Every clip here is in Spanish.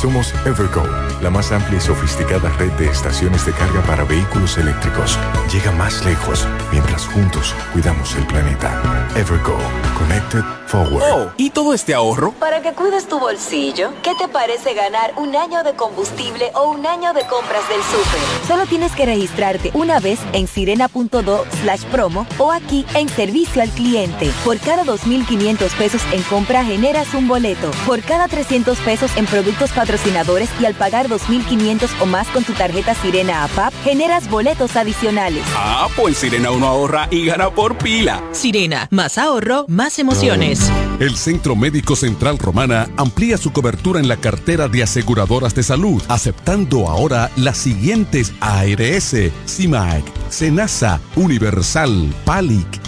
Somos Evergo, la más amplia y sofisticada red de estaciones de carga para vehículos eléctricos. Llega más lejos mientras juntos cuidamos el planeta. Evergo, Connected Forward. Oh, ¿y todo este ahorro? Para que cuides tu bolsillo, ¿qué te parece ganar un año de combustible o un año de compras del súper? Solo tienes que registrarte una vez en sirena.do slash promo o aquí en servicio al cliente. Por cada 2.500 pesos en compra generas un boleto. Por cada 300 pesos en productos patrocinadores y al pagar 2.500 o más con tu tarjeta Sirena APAP, generas boletos adicionales. Ah, pues Sirena uno ahorra y gana por pila. Sirena, más ahorro, más emociones. El Centro Médico Central Romana amplía su cobertura en la cartera de aseguradoras de salud, aceptando ahora las siguientes ARS, CIMAC, SENASA, Universal, PALIC,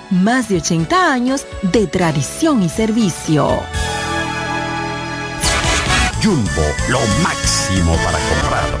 más de 80 años de tradición y servicio. Jumbo, lo máximo para comprar.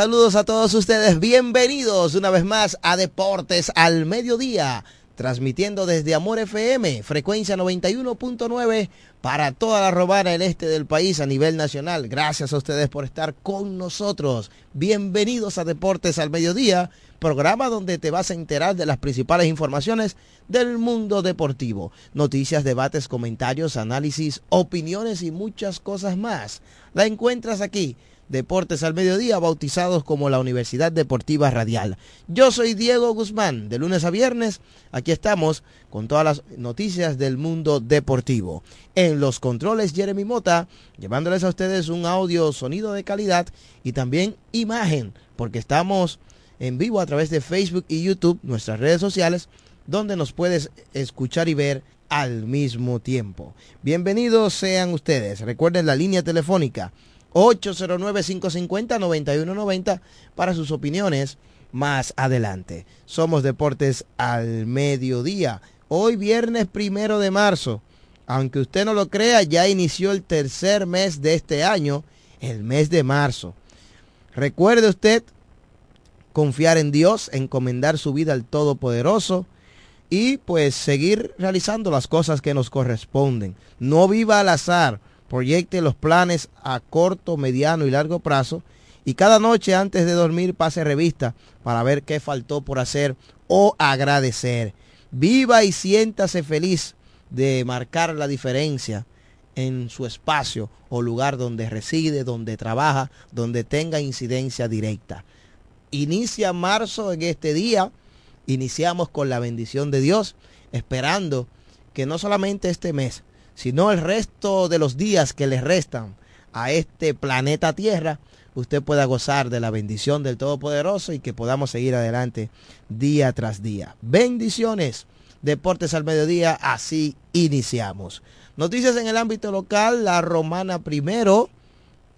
Saludos a todos ustedes, bienvenidos una vez más a Deportes al Mediodía, transmitiendo desde Amor FM, frecuencia 91.9 para toda la romana el este del país a nivel nacional. Gracias a ustedes por estar con nosotros. Bienvenidos a Deportes al Mediodía, programa donde te vas a enterar de las principales informaciones del mundo deportivo. Noticias, debates, comentarios, análisis, opiniones y muchas cosas más. La encuentras aquí Deportes al Mediodía, bautizados como la Universidad Deportiva Radial. Yo soy Diego Guzmán, de lunes a viernes, aquí estamos con todas las noticias del mundo deportivo. En los controles Jeremy Mota, llevándoles a ustedes un audio, sonido de calidad y también imagen, porque estamos en vivo a través de Facebook y YouTube, nuestras redes sociales, donde nos puedes escuchar y ver al mismo tiempo. Bienvenidos sean ustedes. Recuerden la línea telefónica 809-550-9190 para sus opiniones más adelante. Somos Deportes al Mediodía. Hoy viernes primero de marzo. Aunque usted no lo crea, ya inició el tercer mes de este año, el mes de marzo. Recuerde usted confiar en Dios, encomendar su vida al Todopoderoso y pues seguir realizando las cosas que nos corresponden. No viva al azar proyecte los planes a corto, mediano y largo plazo y cada noche antes de dormir pase revista para ver qué faltó por hacer o agradecer. Viva y siéntase feliz de marcar la diferencia en su espacio o lugar donde reside, donde trabaja, donde tenga incidencia directa. Inicia marzo en este día, iniciamos con la bendición de Dios, esperando que no solamente este mes, sino el resto de los días que le restan a este planeta Tierra, usted pueda gozar de la bendición del Todopoderoso y que podamos seguir adelante día tras día. Bendiciones. Deportes al mediodía, así iniciamos. Noticias en el ámbito local, la romana primero,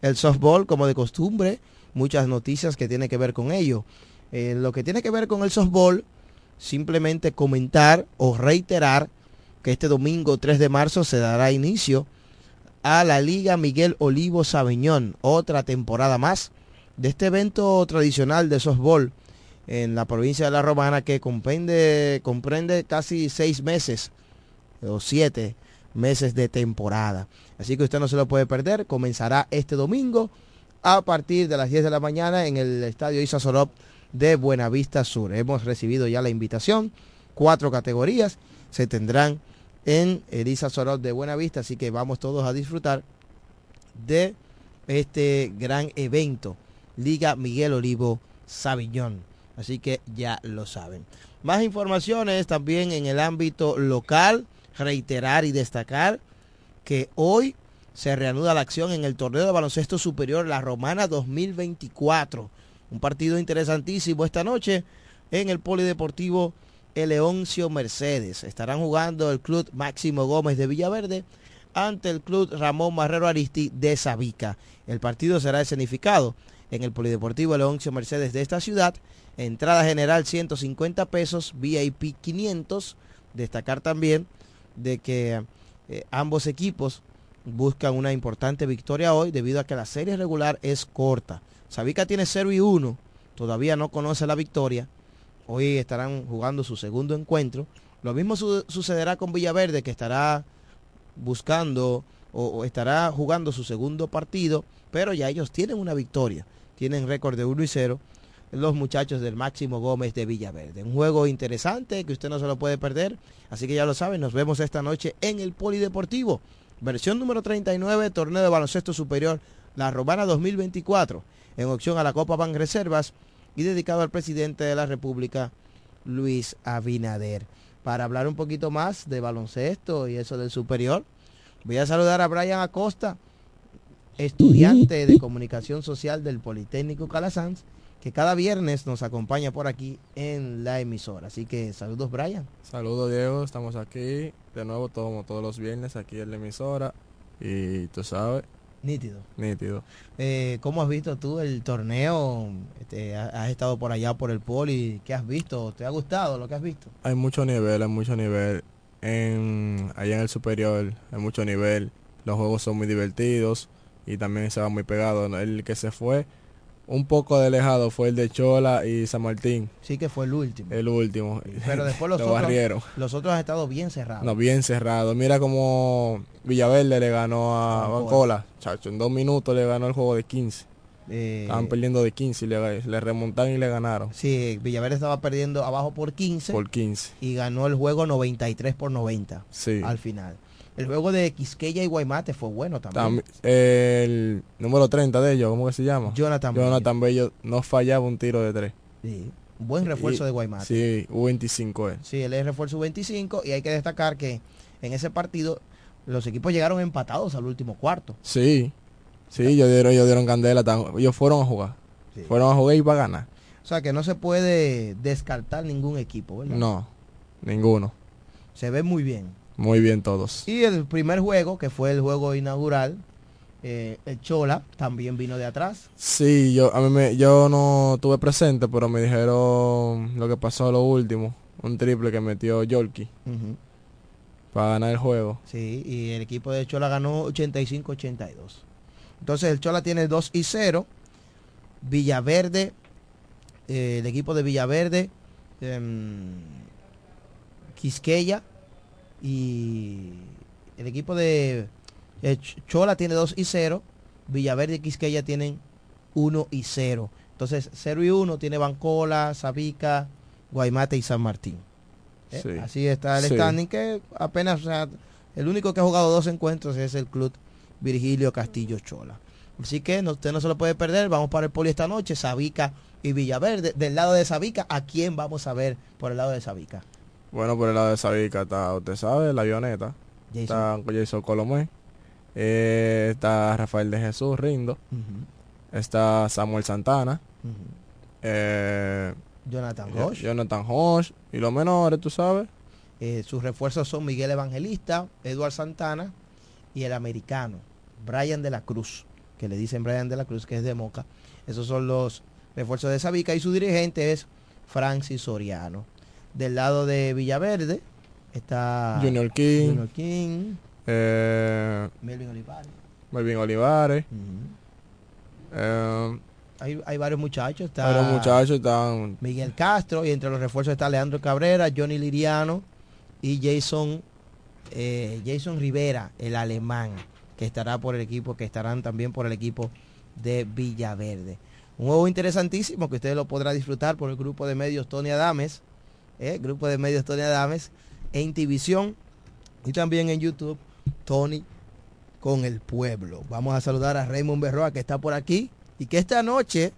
el softball como de costumbre, muchas noticias que tienen que ver con ello. Eh, lo que tiene que ver con el softball, simplemente comentar o reiterar que este domingo 3 de marzo se dará inicio a la Liga Miguel Olivo Sabeñón, otra temporada más de este evento tradicional de softball en la provincia de La Romana que comprende, comprende casi seis meses o siete meses de temporada. Así que usted no se lo puede perder. Comenzará este domingo a partir de las 10 de la mañana en el Estadio Isa Sorop de Buenavista Sur. Hemos recibido ya la invitación. Cuatro categorías se tendrán en Elisa Sorot de Buena Vista, así que vamos todos a disfrutar de este gran evento, Liga Miguel Olivo Sabiñón. Así que ya lo saben. Más informaciones también en el ámbito local, reiterar y destacar que hoy se reanuda la acción en el torneo de baloncesto superior La Romana 2024. Un partido interesantísimo esta noche en el Polideportivo Eleoncio Mercedes. Estarán jugando el Club Máximo Gómez de Villaverde ante el Club Ramón Marrero Aristi de Sabica. El partido será escenificado en el Polideportivo Eleoncio Mercedes de esta ciudad. Entrada general 150 pesos, VIP 500. Destacar también de que eh, ambos equipos buscan una importante victoria hoy debido a que la serie regular es corta. Sabica tiene 0 y 1, todavía no conoce la victoria Hoy estarán jugando su segundo encuentro. Lo mismo sucederá con Villaverde, que estará buscando o, estará jugando su segundo partido, pero ya ellos tienen una victoria. Tienen récord de 1 y 0 los muchachos del Máximo Gómez de Villaverde. Un juego interesante que usted no se lo puede perder. Así que ya lo saben, nos vemos esta noche en el Polideportivo. Versión número 39, torneo de baloncesto superior, la Romana 2024, en opción a la Copa Ban Reservas y dedicado al presidente de la República, Luis Abinader. Para hablar un poquito más de baloncesto y eso del superior, voy a saludar a Brian Acosta, estudiante de comunicación social del Politécnico Calasanz, que cada viernes nos acompaña por aquí en la emisora. Así que saludos Brian. Saludos Diego, estamos aquí de nuevo como todos los viernes aquí en la emisora y tú sabes, Nítido. Nítido. Eh, ¿Cómo has visto tú el torneo? Este, has estado por allá por el poli. ¿Qué has visto? ¿Te ha gustado lo que has visto? Hay mucho nivel, hay mucho nivel. En, allá en el superior hay mucho nivel. Los juegos son muy divertidos y también se va muy pegado. El que se fue un poco de alejado fue el de Chola y San Martín. Sí que fue el último. El último. Pero después los Lo otros, barrieron. los otros han estado bien cerrados. No, bien cerrado. Mira como Villaverde le ganó a. Bancola. Chacho, en dos minutos le ganó el juego de 15. Eh, Estaban perdiendo de 15 y le, le remontaron y le ganaron. Sí, Villaverde estaba perdiendo abajo por 15 Por 15. y ganó el juego 93 por 90 Sí. al final. El juego de Quisqueya y Guaymate fue bueno también. Tam- el número 30 de ellos, ¿cómo que se llama? Jonathan Bello. Jonathan Bello no fallaba un tiro de tres. Sí, un buen refuerzo Y- de Guaymate. Sí, U25 es. Sí, él es refuerzo 25 y hay que destacar que en ese partido los equipos llegaron empatados al último cuarto. Sí, sí, ellos dieron, ellos dieron candela. Ellos fueron a jugar. Sí. Fueron a jugar y para ganar. O sea que no se puede descartar ningún equipo, ¿verdad? No, ninguno. Se ve muy bien. Muy bien todos. Y el primer juego, que fue el juego inaugural, eh, el Chola también vino de atrás. Sí, yo a mí me, yo no estuve presente, pero me dijeron lo que pasó a lo último. Un triple que metió Yorkie para ganar el juego. Sí, y el equipo de Chola ganó 85-82. Entonces el Chola tiene 2 y 0. Villaverde, eh, el equipo de Villaverde, em, Quisqueya y el equipo de eh, Ch- Chola tiene 2 y 0. Villaverde y Quisqueya tienen 1 y 0. Entonces 0 y 1 tiene Bancola, Sabica, Guaymate y San Martín. ¿eh? Sí. Así está el Sí. standing que apenas, o sea, el único que ha jugado dos encuentros es el club Virgilio Castillo Chola. Así que no, usted no se lo puede perder. Vamos para el poli esta noche, Sabica y Villaverde. Del lado de Sabica, ¿a quién vamos a ver por el lado de Sabica? Bueno, por el lado de Sabica está, usted sabe, la avioneta. Jason. Está Jason Colomé. Eh, está Rafael de Jesús Rindo. Está Samuel Santana. Eh, Jonathan Jo- Roche. Jonathan Hosh. Y los menores, tú sabes. Eh, sus refuerzos son Miguel Evangelista, Eduard Santana y el americano, Brian de la Cruz, que le dicen Brian de la Cruz, que es de Moca. Esos son los refuerzos de Sabica y su dirigente es Francis Soriano. Del lado de Villaverde está Junior King. Junior King, eh, Melvin Olivares. Melvin Olivares. Eh, hay, hay varios muchachos. Está varios muchachos están... Miguel Castro y entre los refuerzos está Leandro Cabrera, Johnny Liriano y Jason eh, Jason Rivera, el alemán, que estará por el equipo, que estarán también por el equipo de Villaverde. Un juego interesantísimo que usted lo podrá disfrutar por el grupo de medios Tony Adames, eh, grupo de medios Tony Adames en División y también en YouTube Tony con el pueblo. Vamos a saludar a Raymond Berroa que está por aquí y que esta noche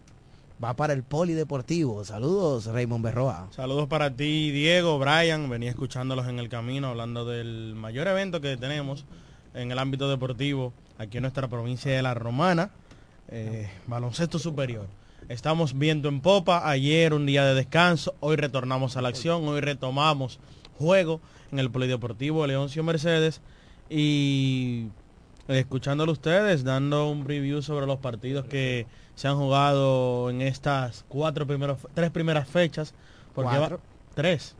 va para el Polideportivo. Saludos Raymond Berroa. Saludos para ti, Diego, Brian. Venía escuchándolos en el camino hablando del mayor evento que tenemos en el ámbito deportivo aquí en nuestra provincia de La Romana, eh, baloncesto superior. Estamos viendo en popa, ayer un día de descanso, hoy retornamos a la acción, hoy retomamos juego en el Polideportivo Leoncio Mercedes y escuchándolo ustedes, dando un preview sobre los partidos que se han jugado en estas cuatro primeros, tres primeras fechas. Porque Cuatro. va- tres.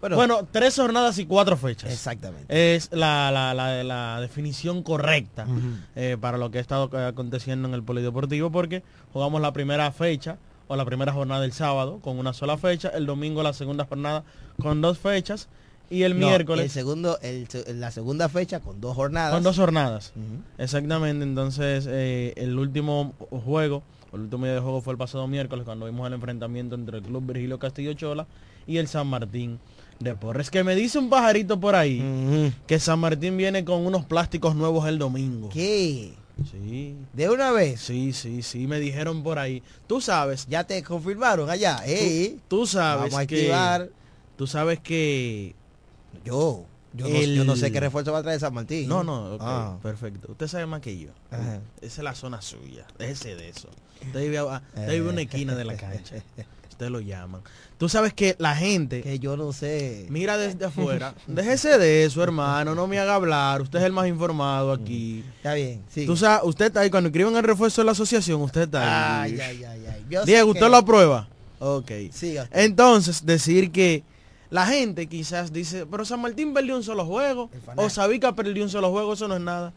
Bueno, Bueno, tres jornadas y cuatro fechas. exactamente. Es la, la- la- la definición correcta eh, para lo que ha estado eh, aconteciendo en el Polideportivo porque jugamos la primera fecha o la primera jornada del sábado con una sola fecha, el domingo la segunda jornada con dos fechas y el No, miércoles el segundo, el se- la segunda fecha con dos jornadas. con dos jornadas. Exactamente, entonces eh, el último juego, el último día de juego fue el pasado miércoles cuando vimos el enfrentamiento entre el Club Virgilio Castillo Chola y el San Martín de Porres. Que me dice un pajarito por ahí que San Martín viene con unos plásticos nuevos el domingo. ¿Qué? Sí. ¿De una vez? Sí, sí, sí, me dijeron por ahí. Tú sabes, Ya te confirmaron allá. Ey, tú sabes vamos a que activar. tú sabes que Yo. Yo, no, El- yo no sé qué refuerzo va a traer San Martín. No, no, ok, Ah. perfecto. Usted sabe más que yo. Ajá. Esa es la zona suya. Déjese de eso. Usted vive, a- usted vive una esquina de la cancha. Usted lo llaman. Tú sabes que la gente Que yo no sé. mira desde afuera. Déjese de eso, hermano. No me haga hablar. Usted es el más informado aquí. Está bien. Sí. Tú sabes, usted está ahí. Cuando escriben el refuerzo de la asociación, usté está ahí. Ay, ay, ay, ay. Yo Diego, que- ¿usted lo aprueba? Ok. Ok. Entonces, decir que la gente quizás dice, pero San Martín perdió un solo juego, o Sabica perdió un solo juego, eso no es nada.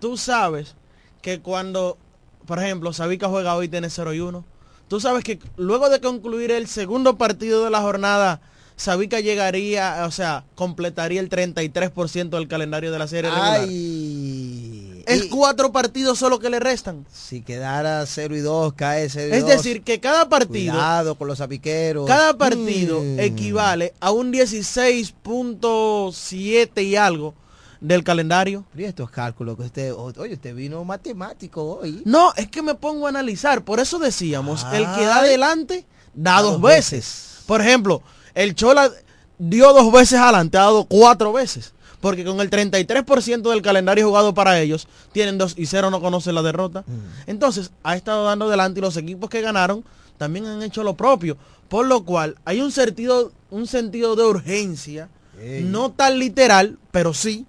Tú sabes que cuando por ejemplo, Sabica juega hoy, tiene 0 y 1. Tú sabes que luego de concluir el segundo partido de la jornada, Sabica llegaría, o sea, completaría el 33% del calendario de la serie regular. Ay. Es Y cuatro partidos solo que le restan. si quedara 0 y 2, cae 0 y Es 2. decir, que cada partido, Cuidado con los apiqueros. cada partido Mm. equivale a un 16.7 y algo del calendario. Y estos cálculos que usted, oye, usted vino matemático hoy. No, es que me pongo a analizar. Por eso decíamos, el que da adelante, da dos dos veces. Por ejemplo, el Chola dio dos veces adelante, ha dado cuatro veces. Porque con el 33% del calendario jugado para ellos, tienen dos y cero no conocen la derrota. Entonces, ha estado dando adelante y los equipos que ganaron también han hecho lo propio. Por lo cual, hay un sentido, un sentido de urgencia, Ey. no tan literal, pero sí,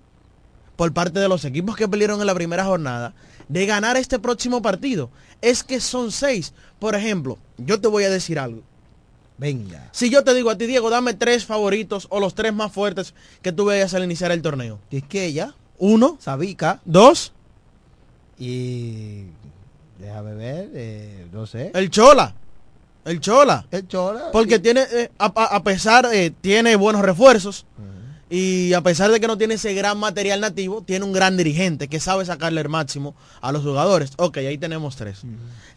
por parte de los equipos que pelearon en la primera jornada de ganar este próximo partido. Es que son seis. Por ejemplo, yo te voy a decir algo. Venga. Si yo te digo a ti, Diego, dame tres favoritos o los tres más fuertes que tú veas al iniciar el torneo. Y es que ella, Uno, Sabica, dos, y déjame ver, eh, no sé. el Chola. El Chola. El Chola. Porque y- tiene, eh, a, a- a pesar, eh, tiene buenos refuerzos. Y a pesar de que no tiene ese gran material nativo, tiene un gran dirigente que sabe sacarle el máximo a los jugadores. Ok, ahí tenemos tres.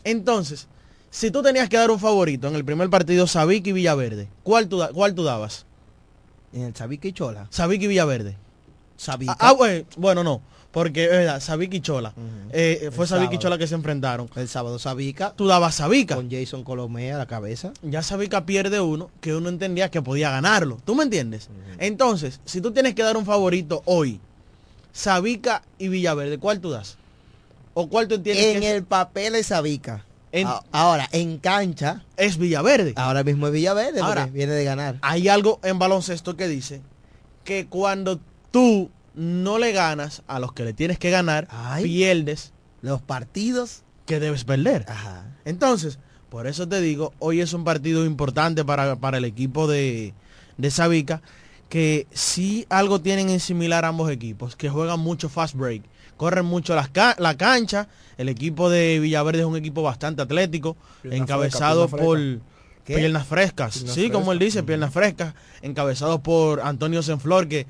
Entonces, si tú tenías que dar un favorito en el primer partido, Sabic y Villaverde, ¿cuál tú, cuál tú dabas? En el Sabica y Chola. Sabic y Villaverde. Sabica. Ah, ah, bueno, no. Porque es verdad, Sabic y Chola. Eh, eh, fue El Sabic y. Chola que se enfrentaron. El sábado Sabica Tú dabas Sabica. con Jason Colomé a la cabeza. ya Sabica pierde uno que uno entendía que podía ganarlo. ¿Tú me entiendes? Entonces, si tú tienes que dar un favorito hoy, Sabica y Villaverde, ¿cuál tú das? ¿O cuál tú entiendes En que es, el papel es Sabica. En- Ahora, en cancha, es Villaverde? ahora mismo es Villaverde Ahora- porque viene de ganar. Hay algo en baloncesto que dice que cuando tú no le ganas a los que le tienes que ganar, Ay. pierdes Los partidos. que debes perder. Ajá. Entonces, por eso te digo, hoy es un partido importante para, para el equipo de, de Sabica, que sí algo tienen en similar ambos equipos, que juegan mucho fast break, corren mucho las ca- la cancha, el equipo de Villaverde es un equipo bastante atlético, Pierna encabezado fresca, pierna por piernas frescas, Piernas sí, como él dice, piernas frescas, encabezado por Antonio Senflor, que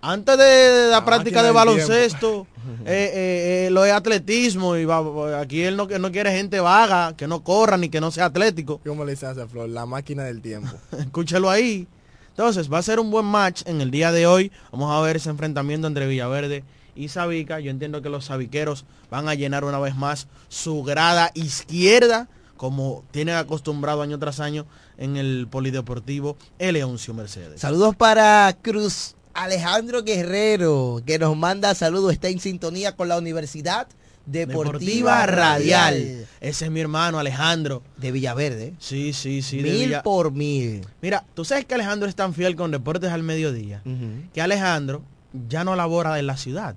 antes de la, La práctica de baloncesto, eh, eh, eh, lo es atletismo y va- aquí él no, que no quiere gente vaga, que no corra ni que no sea atlético. ¿Cómo le dice a flor? La máquina del tiempo. Escúchelo ahí. Entonces, va a ser un buen match en el día de hoy. Vamos a ver ese enfrentamiento entre Villaverde y Sabica. Yo entiendo que los sabiqueros van a llenar una vez más su grada izquierda, como tienen acostumbrado año tras año en el Polideportivo Eleoncio Mercedes. Saludos para Cruz Alejandro Guerrero, que nos manda saludos. Está en sintonía con la Universidad Deportiva, Radial Ese es mi hermano Alejandro. de Villaverde. Sí, sí, sí. de mil Villa- por mil. Mira, tú sabes que Alejandro es tan fiel con Deportes al Mediodía, que Alejandro ya no labora en la ciudad,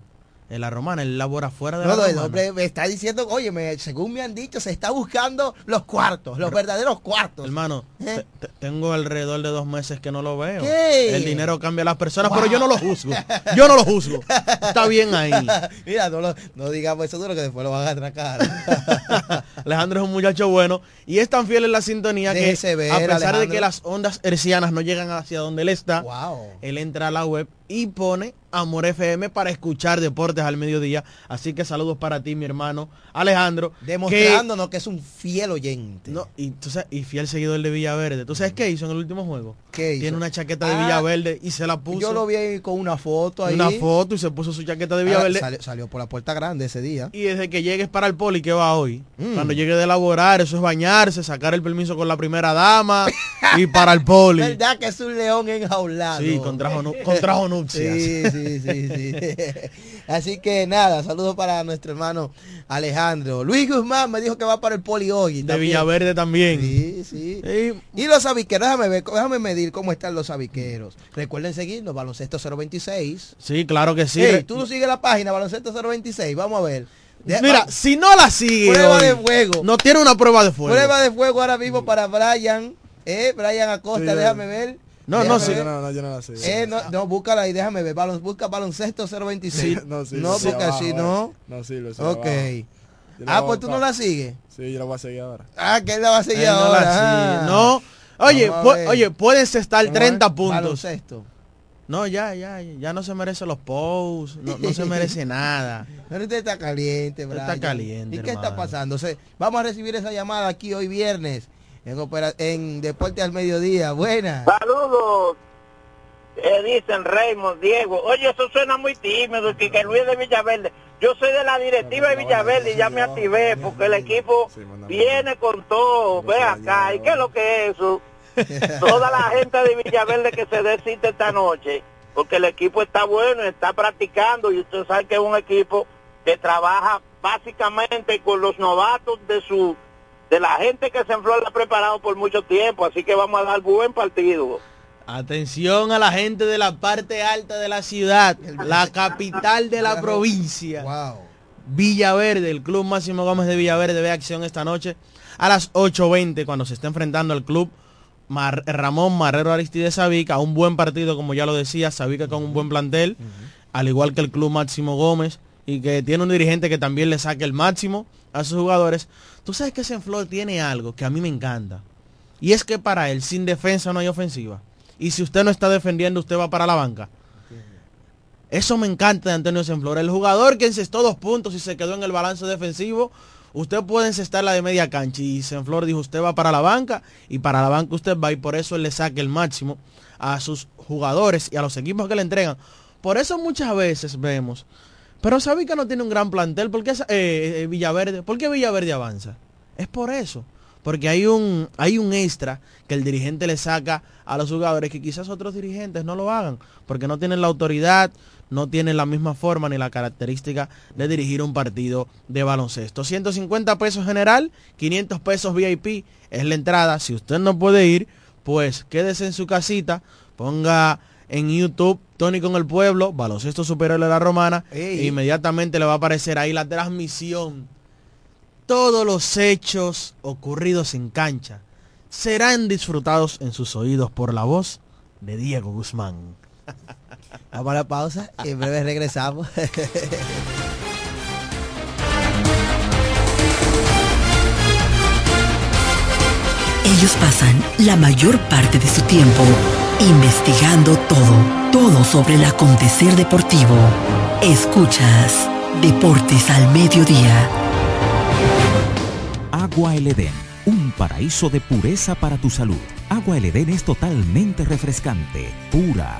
en la romana, él labora fuera de No, la no, el romana. hombre me está diciendo, oye, me- según me han dicho, se está buscando los cuartos, los verdaderos cuartos. Hermano, ¿Eh? te- te- tengo alrededor de dos meses que no lo veo. ¿Qué? El dinero cambia a las personas, pero yo no lo juzgo. Yo no lo juzgo. Está bien ahí. Mira, no, lo- no digamos eso duro que después lo van a atracar. Alejandro es un muchacho bueno y es tan fiel en la sintonía Déjese que ver, a pesar de que las ondas hercianas no llegan hacia donde él está, wow. él entra a la web y pone Amor FM para escuchar deportes al mediodía. Así que saludos para ti, mi hermano Alejandro. Demostrándonos que es un fiel oyente. no, y, tú sabes, y fiel seguidor de Villaverde. ¿Tú sabes qué hizo en el último juego? ¿Qué hizo? Tiene una chaqueta de Ah, Villaverde y se la puso. Yo lo vi ahí con una foto ahí. una foto y se puso su chaqueta de Ah, Villaverde. salió, salió por la puerta grande ese día. Y desde que llegues para el poli, que va hoy? Mm. Cuando llegue de laborar, eso es bañarse, sacar el permiso con la primera dama y para el poli. ¿Verdad que es un león enjaulado? Sí, contrajo, contrajo nupcias. Sí, sí, sí, sí. Así que nada, saludos para nuestro hermano Alejandro. Luis Guzmán me dijo que va para el poli hoy. De también. Villaverde también. Sí, sí. Sí, Y los sabiqueros, déjame ver, déjame medir cómo están los sabiqueros. Recuerden seguirnos, baloncesto 026. sí, claro que sí. Tú no sigues la página, baloncesto 026, vamos a ver. De- Mira, va- si no la sigue Prueba hoy, de fuego. no tiene una prueba de fuego. prueba de fuego ahora mismo para Brian. Eh, Brian Acosta, Sí, déjame ver. No, no, Déjame sí. ver. No, no, yo no la sé. Eh, no, no, búscala ahí, déjame ver. Balon, busca baloncesto 026. no, sí, no, sí, porque así eh. no. No, sí, lo sé. Ok. abajo. Ah, pues tú no la sigues. Sí, yo la voy a seguir ahora. Ah, que él la va a seguir Él no la ahora. sigue. ah. No. Oye, oye, puedes estar Vamos a ver. 30 puntos. Baloncesto. No, ya, ya, ya no se merece los posts, no, no se merece nada. Pero usted está caliente, Brian. está caliente, ¿Y qué está pasando? O sea, vamos a recibir esa llamada aquí hoy viernes en, opera- en Deporte al Mediodía. Buena. Saludos. Eh, dicen Raymond, Diego. Oye, eso suena muy tímido, que, que Luis de Villaverde. Yo soy de la directiva de Villaverde y ya me activé porque el equipo viene con todo. Ve acá, ¿y qué es lo que es eso? Toda la gente de Villaverde que se decide esta noche, porque el equipo está bueno, está practicando y usted sabe que es un equipo que trabaja básicamente con los novatos de su de la gente que se ha preparado por mucho tiempo, así que vamos a dar buen partido. Atención a la gente de la parte alta de la ciudad, la capital de la provincia. Villaverde, el Club Máximo Gómez de Villaverde ve acción esta noche a las 8.20 cuando se está enfrentando al Club Mar- Ramón Marrero Aristides Sabica, un buen partido como ya lo decía, Sabica con un buen plantel, al igual que el Club Máximo Gómez y que tiene un dirigente que también le saque el máximo a sus jugadores. Tú sabes que Senflor tiene algo que a mí me encanta y es que para él sin defensa no hay ofensiva. Y si usted no está defendiendo, usted va para la banca. Eso me encanta de Antonio Senflor. El jugador que encestó dos puntos y se quedó en el balance defensivo, usted puede encestar la de media cancha. Y Senflor dijo, usted va para la banca y para la banca usted va y por eso él le saca el máximo a sus jugadores y a los equipos que le entregan. Por eso muchas veces vemos, pero Sabica no tiene un gran plantel, ¿por qué eh, eh, Villaverde? ¿Por qué Villaverde avanza? Es por eso. Porque hay un, hay un extra que el dirigente le saca a los jugadores que quizás otros dirigentes no lo hagan, porque no tienen la autoridad, no tienen la misma forma ni la característica de dirigir un partido de baloncesto. 150 pesos general, 500 pesos VIP es la entrada. Si usted no puede ir, pues quédese en su casita, ponga en YouTube Tony con el pueblo, baloncesto superior de la romana, e inmediatamente le va a aparecer ahí la transmisión todos los hechos ocurridos en cancha serán disfrutados en sus oídos por la voz de Diego Guzmán. Vamos a la pausa y en breve regresamos. Ellos pasan la mayor parte de su tiempo investigando todo, todo sobre el acontecer deportivo. Escuchas Deportes al Mediodía. Agua El Edén, un paraíso de pureza para tu salud. Agua El Edén es totalmente refrescante, pura.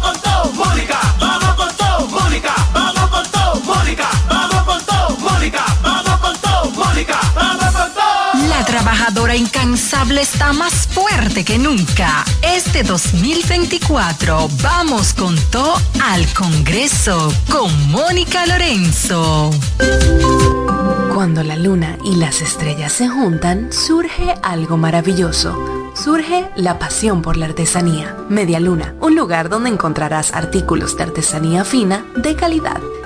trabajadora incansable está más fuerte que nunca. Este 2024 vamos con todo al Congreso con Mónica Lorenzo. Cuando la luna y las estrellas se juntan, surge algo maravilloso. Surge la pasión por la artesanía. Media Luna, un lugar donde encontrarás artículos de artesanía fina de calidad.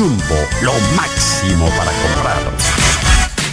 Jumbo, lo máximo para comprar.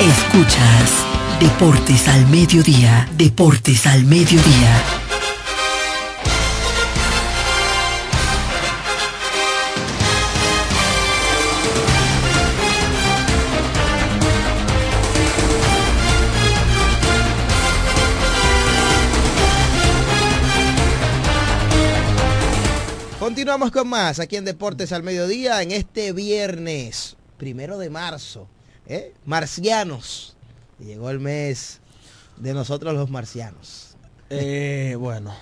Escuchas Deportes al Mediodía, Deportes al Mediodía. Continuamos con más aquí en Deportes al Mediodía en este viernes, primero de marzo. ¿Eh? Marcianos. Llegó el mes de nosotros los marcianos. Eh, bueno,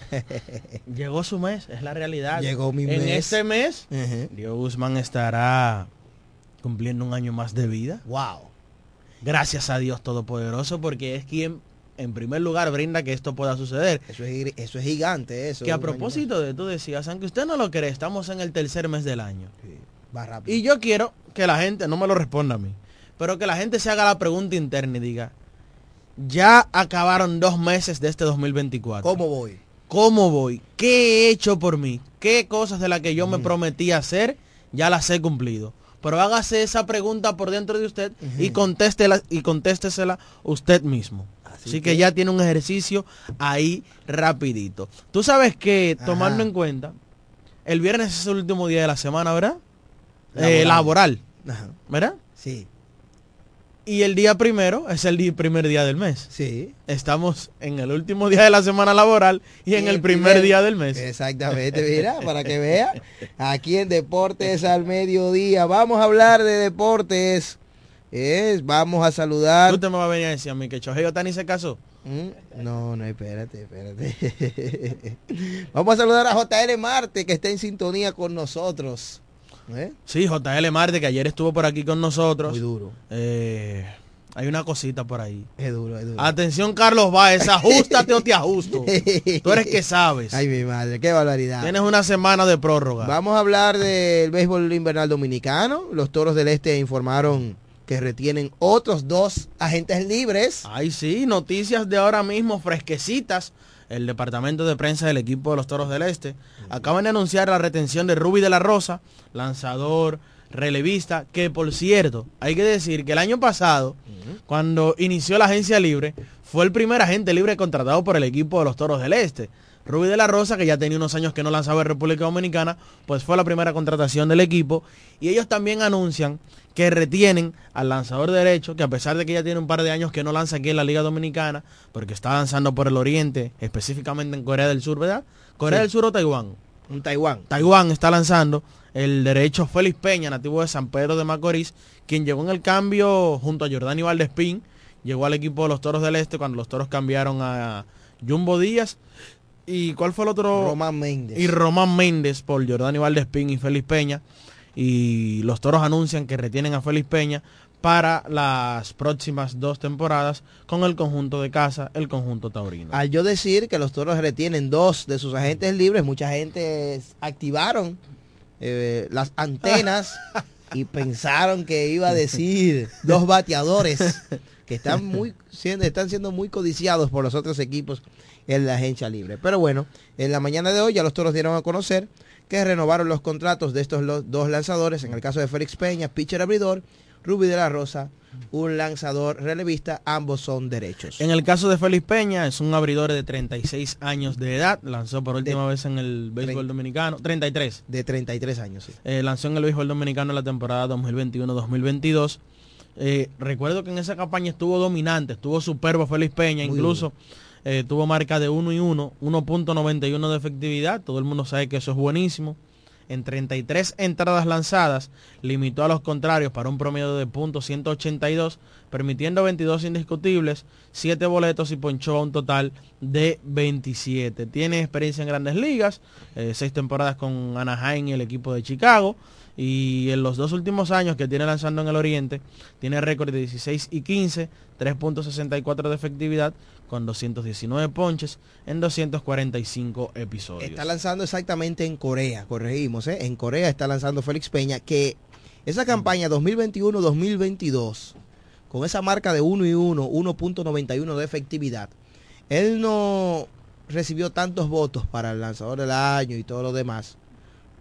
llegó su mes, es la realidad. Llegó mi en mes. este mes, Ujú. Diego Guzmán estará cumpliendo un año más de vida. Wow. Gracias a Dios Todopoderoso, porque es quien en primer lugar brinda que esto pueda suceder. Eso es, eso es gigante, eso. Que a propósito de tú decías, aunque usted no lo cree, estamos en el tercer mes del año. más. Va rápido. Y yo quiero que la gente, no me lo responda a mí, pero que la gente se haga la pregunta interna y diga, ya acabaron dos meses de este 2024. ¿Cómo voy? ¿Cómo voy? ¿Qué he hecho por mí? ¿Qué cosas de las que yo me prometí hacer ya las he cumplido? Pero hágase esa pregunta por dentro de usted y contéstela y contéstesela usted mismo. Así, que, que- ya tiene un ejercicio ahí rapidito. Tú sabes que tomando en cuenta, el viernes es el último día de la semana, ¿verdad? Laboral. Eh, laboral, Ajá. ¿verdad? Sí. Y el día primero es el primer día del mes. Sí. Estamos en el último día de la semana laboral y en el primer día del mes. Exactamente, mira, para que vea. Aquí en Deportes al Mediodía. Vamos a hablar de deportes. Es, vamos a saludar. Usted me va a venir a decir a mí que Chohei Otani se casó. Mm, No, no, espérate, espérate. Vamos a saludar a JL Marte, que está en sintonía con nosotros. ¿Eh? Sí, JL Marte, que ayer estuvo por aquí con nosotros. Muy duro. Eh, hay una cosita por ahí. Es duro, es duro. Atención, Carlos Báez, ajustate o te ajusto. Tú eres que sabes. Ay, mi madre, qué barbaridad. Tienes una semana de prórroga. Vamos a hablar del béisbol invernal dominicano. Los Toros del Este informaron que retienen otros dos agentes libres. Ay, sí, noticias de ahora mismo fresquecitas. El departamento de prensa del equipo de los Toros del Este acaban de anunciar la retención de Ruby de la Rosa, lanzador, relevista, que por cierto, hay que decir que el año pasado, cuando inició la agencia libre, fue el primer agente libre contratado por el equipo de los Toros del Este. Ruby de la Rosa, que ya tenía unos años que no lanzaba en República Dominicana, pues fue la primera contratación del equipo. Y ellos también anuncian que retienen al lanzador derecho, que a pesar de que ya tiene un par de años que no lanza aquí en la Liga Dominicana, porque está lanzando por el Oriente, específicamente en Corea del Sur, ¿verdad? Corea Sí. del Sur o Taiwán. Un Taiwán. Taiwán está lanzando el derecho Félix Peña, nativo de San Pedro de Macorís, quien llegó en el cambio junto a Jordani Valdespín, llegó al equipo de los Toros del Este cuando los Toros cambiaron a Jumbo Díaz. ¿Y cuál fue el otro? Román Méndez. Y Román Méndez por Jordani Valdespín y Félix Peña. Y los Toros anuncian que retienen a Félix Peña para las próximas dos temporadas con el conjunto de casa, el conjunto taurino. Al yo decir que los toros retienen dos de sus agentes libres, mucha gente activaron eh, las antenas y pensaron que iba a decir dos bateadores que están muy siendo, están siendo muy codiciados por los otros equipos en la agencia libre. Pero bueno, en la mañana de hoy ya los toros dieron a conocer que renovaron los contratos de estos dos lanzadores, en el caso de Félix Peña, pitcher abridor, Ruby de la Rosa, un lanzador relevista, ambos son derechos. En el caso de Félix Peña, es un abridor de 36 años de edad, lanzó por última vez en el béisbol dominicano, 33. De 33 años, sí. Eh, lanzó en el béisbol dominicano en la temporada 2021-2022. Eh, recuerdo que en esa campaña estuvo dominante, estuvo superbo Félix Peña, Muy incluso eh, tuvo marca de 1 y 1, 1.91 de efectividad, todo el mundo sabe que eso es buenísimo. En 33 entradas lanzadas, limitó a los contrarios para un promedio de puntos 182, permitiendo 22 indiscutibles, 7 boletos y ponchó a un total de 27. Tiene experiencia en grandes ligas, 6 temporadas con Anaheim y el equipo de Chicago. Y en los dos últimos años que tiene lanzando en el Oriente, tiene récord de 16 y 15, 3.64 de efectividad, con 219 ponches en 245 episodios. Está lanzando exactamente en Corea, corregimos, ¿eh? En Corea está lanzando Félix Peña, que esa campaña 2021-2022, con esa marca de 1 y 1, 1.91 de efectividad, él no recibió tantos votos para el lanzador del año y todo lo demás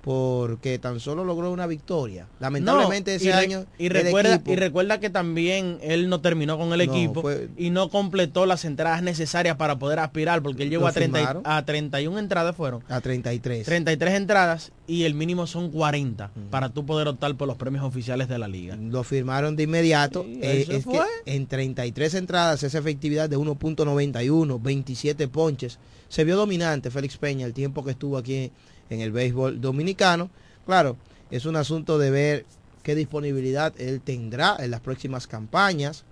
porque tan solo logró una victoria. Lamentablemente No, ese y año y recuerda y recuerda que también él no terminó con el No, equipo fue- y no completó las entradas necesarias para poder aspirar porque él llegó a, 30 y- firmaron. a 31 entradas fueron a 33. 33 entradas y el mínimo son 40 para tú poder optar por los premios oficiales de la liga. Lo firmaron de inmediato. Eh, es fue. que en 33 entradas, esa efectividad de 1.91, 27 ponches. Se vio dominante Félix Peña el tiempo que estuvo aquí en el béisbol dominicano. Claro, es un asunto de ver qué disponibilidad él tendrá en las próximas campañas,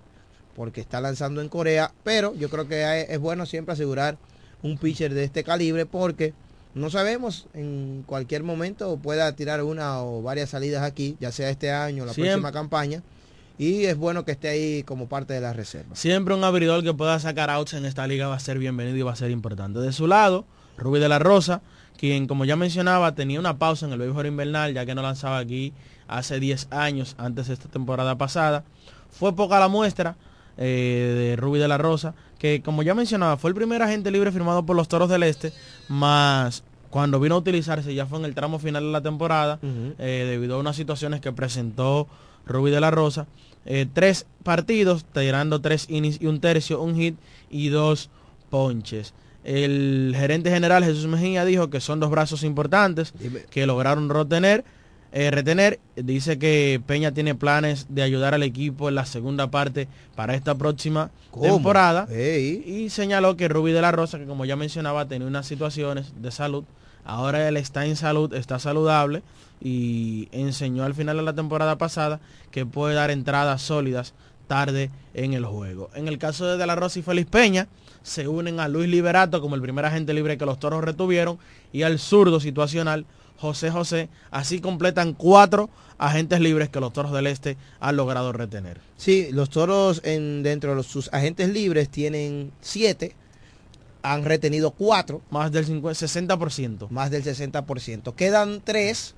porque está lanzando en Corea, pero yo creo que es bueno siempre asegurar un pitcher de este calibre porque no sabemos en cualquier momento pueda tirar una o varias salidas aquí, ya sea este año o la Siempre. próxima campaña, y es bueno que esté ahí como parte de la reserva. Siempre un abridor que pueda sacar outs en esta liga va a ser bienvenido y va a ser importante. De su lado, Rubí de la Rosa, quien como ya mencionaba tenía una pausa en el béisbol invernal ya que no lanzaba aquí hace 10 años antes de esta temporada pasada. Fue poca la muestra eh, de Rubí de la Rosa, que como ya mencionaba fue el primer agente libre firmado por los Toros del Este, más cuando vino a utilizarse ya fue en el tramo final de la temporada, eh, debido a unas situaciones que presentó Rubí de la Rosa. Eh, tres partidos, tirando tres innings y un tercio, un hit y dos ponches. El gerente general Jesús Mejía dijo que son dos brazos importantes que lograron retener. eh, retener. Dice que Peña tiene planes de ayudar al equipo en la segunda parte para esta próxima ¿Cómo? temporada. Y señaló que Rubí de la Rosa, que como ya mencionaba, tenía unas situaciones de salud. Ahora él está en salud, está saludable y enseñó al final de la temporada pasada que puede dar entradas sólidas tarde en el juego. En el caso de De La Rosa y Félix Peña, se unen a Luis Liberato como el primer agente libre que los toros retuvieron y al zurdo situacional José José. Así completan cuatro agentes libres que los toros del Este han logrado retener. Sí, los toros en, dentro de sus agentes libres tienen siete, han retenido cuatro. Más del 50, 60%. Más del 60%. Quedan tres,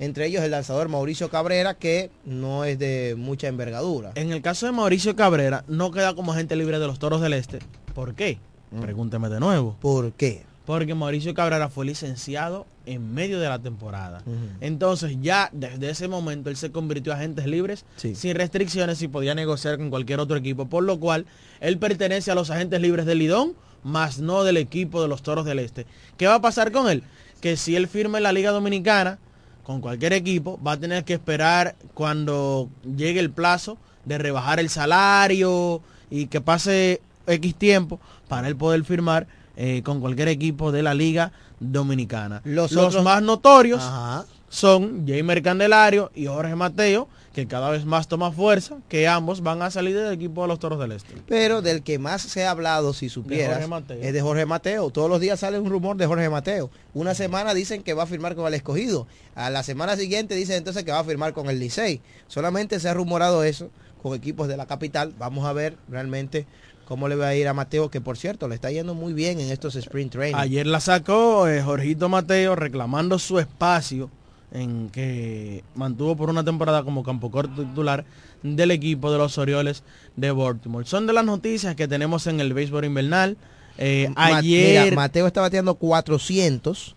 entre ellos el lanzador Mauricio Cabrera, que no es de mucha envergadura. En el caso de Mauricio Cabrera, no queda como agente libre de los toros del Este. ¿Por qué? Pregúnteme de nuevo. ¿Por qué? Porque Mauricio Cabrera fue licenciado en medio de la temporada. Entonces ya desde ese momento él se convirtió a agentes libres sin restricciones y podía negociar con cualquier otro equipo. Por lo cual él pertenece a los agentes libres del Lidón, más no del equipo de los Toros del Este. ¿Qué va a pasar con él? Que si él firma en la Liga Dominicana con cualquier equipo, va a tener que esperar cuando llegue el plazo de rebajar el salario y que pase X tiempo para él poder firmar eh, con cualquier equipo de la Liga Dominicana. Los Los, otros- más notorios Ajá. son Jamer Candelario y Jorge Mateo, que cada vez más toma fuerza, que ambos van a salir del equipo de los Toros del Este. Pero del que más se ha hablado, si supieras, es de Jorge Mateo. Todos los días sale un rumor de Jorge Mateo. Una semana dicen que va a firmar con el escogido. A la semana siguiente dicen entonces que va a firmar con el Licey. Solamente se ha rumorado eso con equipos de la capital. Vamos a ver realmente cómo le va a ir a Mateo, que por cierto le está yendo muy bien en estos sprint training. Ayer la sacó eh, Jorgito Mateo reclamando su espacio en que mantuvo por una temporada como campo corto titular del equipo de los Orioles de Baltimore. Son de las noticias que tenemos en el béisbol invernal. Eh, Ma- ayer Mateo está bateando 400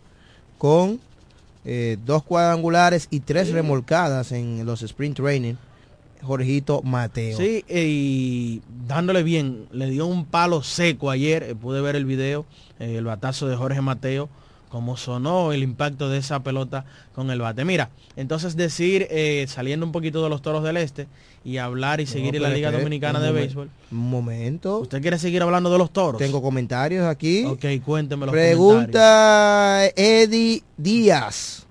con eh, dos cuadrangulares y tres remolcadas en los sprint training. Jorgito Mateo. Sí, eh, y dándole bien, le dio un palo seco ayer, eh, pude ver el video, eh, el batazo de Jorge Mateo, como sonó el impacto de esa pelota con el bate. Mira, entonces decir, eh, saliendo un poquito de los toros del este y hablar y seguir en la Liga Dominicana de Béisbol. Un momento. ¿Usted quiere seguir hablando de los toros? Tengo comentarios aquí. Ok, cuénteme los comentarios. Pregunta Eddie Díaz,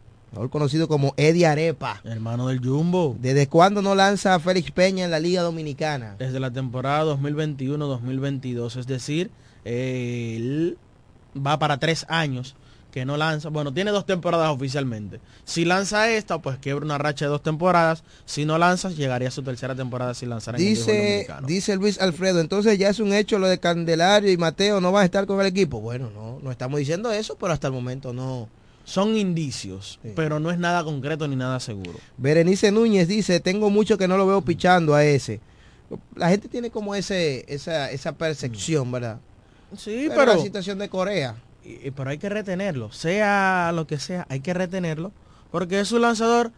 conocido como Eddie Arepa. Hermano del Jumbo. ¿Desde cuándo no lanza Félix Peña en la Liga Dominicana? Desde la temporada 2021-2022, es decir, él va para tres años que no lanza, bueno, tiene dos temporadas oficialmente. Si lanza esta, pues quiebra una racha de dos temporadas. Si no lanza, llegaría a su tercera temporada sin lanzar en el béisbol Dice, dice Luis Alfredo, entonces ya es un hecho lo de Candelario y Mateo no van a estar con el equipo. Bueno, no, no estamos diciendo eso, pero hasta el momento no. Son indicios, pero no es nada concreto ni nada seguro. Berenice Núñez dice, tengo mucho que no lo veo pichando a ese. La gente tiene como ese, esa, esa percepción, ¿verdad? Sí, pero, pero, la situación de Corea. y- pero hay que retenerlo, sea lo que sea, hay que retenerlo, porque es un lanzador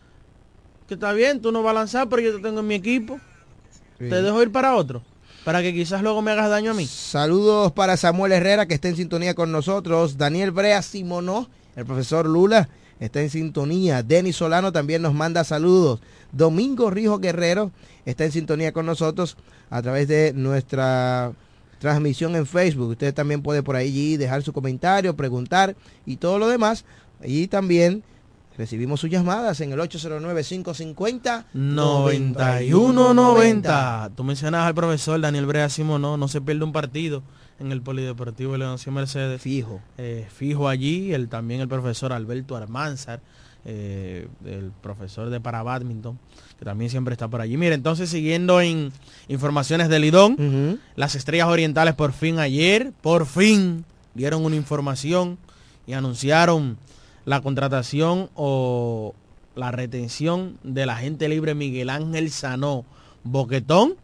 que está bien, tú no vas a lanzar, pero yo te tengo en mi equipo. Sí. Te dejo ir para otro, para que quizás luego me hagas daño a mí. Saludos para Samuel Herrera que está en sintonía con nosotros. Daniel Brea Simonó, el profesor Lula, está en sintonía. Denis Solano también nos manda saludos. Domingo Rijo Guerrero está en sintonía con nosotros a través de nuestra transmisión en Facebook. Usted también puede por allí dejar su comentario, preguntar y todo lo demás. Y también recibimos sus llamadas en el 809-550. 91-90. Tú mencionas al profesor Daniel Brea Simonó, no se pierde un partido en el Polideportivo Leoncio Mercedes. Fijo. Eh, fijo allí, el, también el profesor Alberto Armanzar, eh, el profesor de para badminton, que también siempre está por allí. Mire, entonces siguiendo en informaciones del Lidón, las estrellas orientales por fin ayer, por fin dieron una información y anunciaron la contratación o la retención del agente libre Miguel Ángel Sanó Boquetón,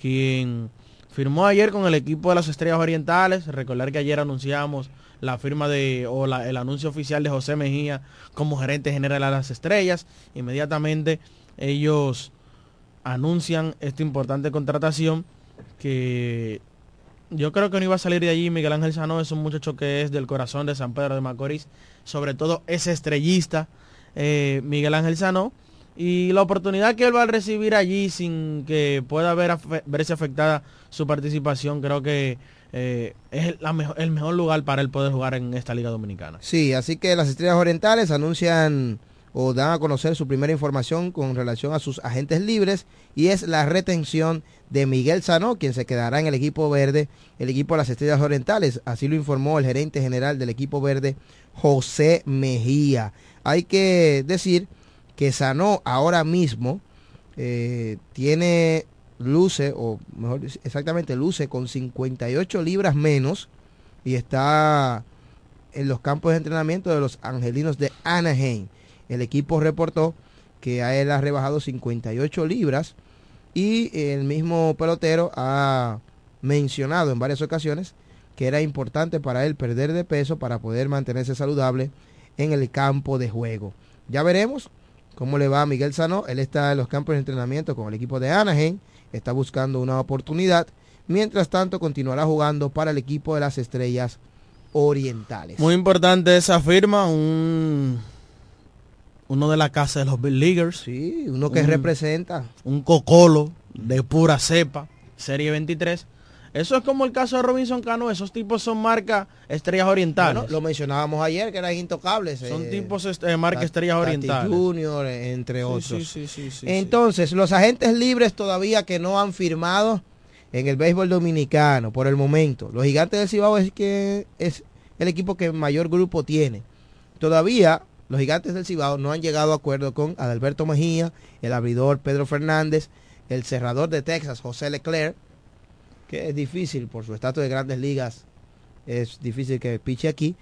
quien firmó ayer con el equipo de las Estrellas Orientales. Recordar que ayer anunciamos la firma de o el anuncio oficial de José Mejía como gerente general de las Estrellas. Inmediatamente ellos anuncian esta importante contratación que yo creo que no iba a salir de allí. Miguel Ángel Sanó es un muchacho que es del corazón de San Pedro de Macorís, sobre todo es estrellista eh, Miguel Ángel Sanó. Y la oportunidad que él va a recibir allí sin que pueda ver verse afectada su participación, creo que eh, es la el mejor lugar para él poder jugar en esta Liga Dominicana. Sí, así que las Estrellas Orientales anuncian o dan a conocer su primera información con relación a sus agentes libres y es la retención de Miguel Sanó, quien se quedará en el equipo verde, el equipo de las Estrellas Orientales. Así lo informó el gerente general del equipo verde, José Mejía. Hay que decir que Sanó ahora mismo eh, tiene luce, o mejor exactamente luce con 58 libras menos y está en los campos de entrenamiento de los angelinos de Anaheim. El equipo reportó que a él ha rebajado 58 libras y el mismo pelotero ha mencionado en varias ocasiones que era importante para él perder de peso para poder mantenerse saludable en el campo de juego. Ya veremos cómo le va a Miguel Sano. Él está en los campos de entrenamiento con el equipo de Anaheim, está buscando una oportunidad. Mientras tanto, continuará jugando para el equipo de las estrellas orientales. Muy importante esa firma, un uno de la casa de los Big Leaguers. Sí, uno que representa. Un cocolo de pura cepa, serie 23. Eso es como el caso de Robinson Cano, esos tipos son marca estrellas orientales. Bueno, lo mencionábamos ayer que eran intocables. Son eh, tipos este, marca Tati- estrellas Tati orientales. Junior, eh, entre otros. sí, sí, sí, sí, Entonces, los agentes libres todavía que no han firmado en el béisbol dominicano por el momento. Los gigantes del Cibao es que es el equipo que mayor grupo tiene. Todavía los gigantes del Cibao no han llegado a acuerdo con Adalberto Mejía, el abridor Pedro Fernández, el cerrador de Texas José Leclerc, que es difícil por su estatus de grandes ligas, es difícil que piche aquí.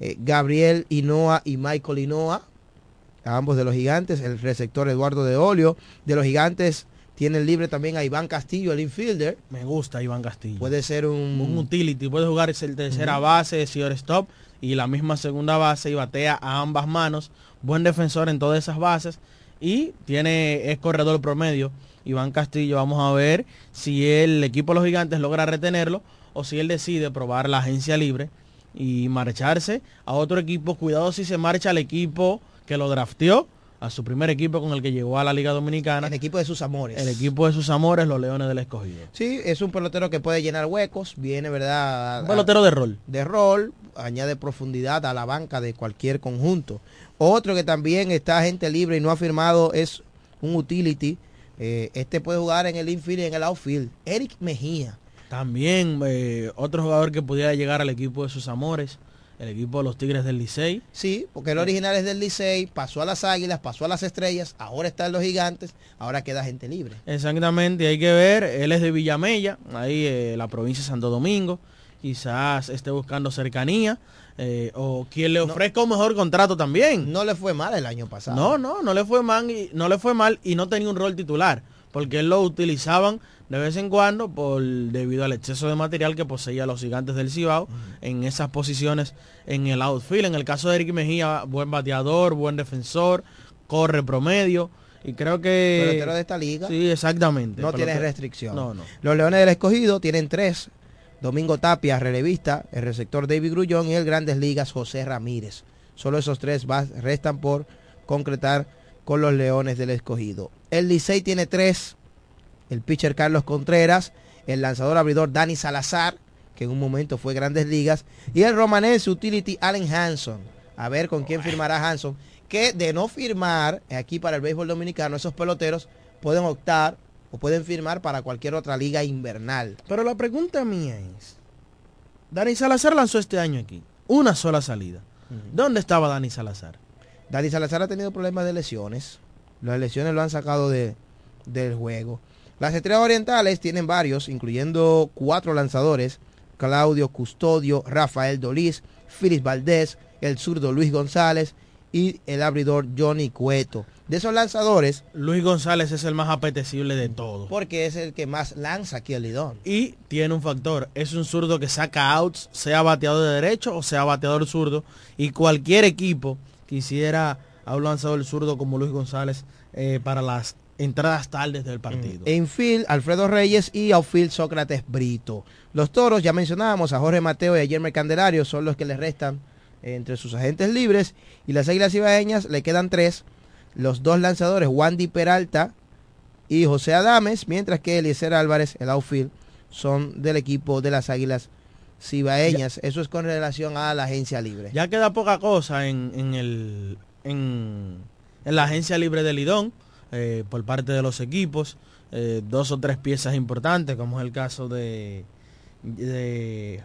eh, Gabriel Hinoa y Michael Hinoa, ambos de los gigantes, el receptor Eduardo de Olio, de los gigantes tienen libre también a Iván Castillo, el infielder. Me gusta Iván Castillo. Puede ser un, un utility, puede jugar el tercera Ujú. base, stop y la misma segunda base y batea a ambas manos. Buen defensor en todas esas bases y tiene es corredor promedio Iván Castillo. Vamos a ver si el equipo de los gigantes logra retenerlo o si él decide probar la agencia libre y marcharse a otro equipo. Cuidado si se marcha al equipo que lo drafteó, a su primer equipo con el que llegó a la Liga Dominicana. El equipo de sus amores. El equipo de sus amores, los Leones del Escogido. Sí, es un pelotero que puede llenar huecos, viene, ¿verdad? Un pelotero de rol. De rol, añade profundidad a la banca de cualquier conjunto. Otro que también está gente libre y no ha firmado es un utility. Eh, este puede jugar en el infield y en el outfield. Eric Mejía. También eh, otro jugador que pudiera llegar al equipo de sus amores, el equipo de los Tigres del Licey. Sí, porque el original es del Licey, pasó a las Águilas, pasó a las Estrellas, ahora está en los Gigantes, ahora queda gente libre. Exactamente, hay que ver, él es de Villamella, ahí eh, la provincia de Santo Domingo, quizás esté buscando cercanía. Eh, o quien le ofrezca un mejor contrato también. No le fue mal el año pasado. No, no, no le fue mal y no le fue mal y no tenía un rol titular, porque él lo utilizaban de vez en cuando por debido al exceso de material que poseía los gigantes del Cibao en esas posiciones en el outfield. En el caso de Eric Mejía, buen bateador, buen defensor, corre promedio y creo que Pelotero de esta liga. Sí, exactamente. No tiene restricción. No, no. Los Leones del Escogido tienen tres. Domingo Tapia, relevista, el receptor David Grullón y el Grandes Ligas José Ramírez. Solo esos tres restan por concretar con los Leones del Escogido. El Licey tiene tres. El pitcher Carlos Contreras, el lanzador abridor Dani Salazar, que en un momento fue Grandes Ligas, y el romanense utility Allen Hanson. A ver con quién firmará Hanson. Que de no firmar aquí para el béisbol dominicano, esos peloteros pueden optar o pueden firmar para cualquier otra liga invernal. Pero la pregunta mía es, Dani Salazar lanzó este año aquí, una sola salida. ¿Dónde estaba Dani Salazar? Dani Salazar ha tenido problemas de lesiones. Las lesiones lo han sacado de, del juego. Las estrellas orientales tienen varios, incluyendo cuatro lanzadores. Claudio Custodio, Rafael Dolís, Félix Valdés, el zurdo Luis González y el abridor Johnny Cueto. De esos lanzadores, Luis González es el más apetecible de todos. porque es el que más lanza aquí el Lidón. Y tiene un factor, es un zurdo que saca outs, sea bateador de derecho o sea bateador zurdo. Y cualquier equipo quisiera a un lanzador zurdo como Luis González eh, para las entradas tardes del partido. Infield, Alfredo Reyes y outfield Sócrates Brito. Los toros, ya mencionábamos a Jorge Mateo y a Jeremy Candelario, son los que les restan entre sus agentes libres. Y las águilas ibaeñas le quedan tres. Los dos lanzadores, Wandy Peralta y José Adames, mientras que Eliezer Álvarez, el outfield, son del equipo de las águilas cibaeñas. Eso es con relación a la agencia libre. Ya queda poca cosa en, en el, en, en la agencia libre de Lidón eh, por parte de los equipos. eh, dos o tres piezas importantes, como es el caso de, de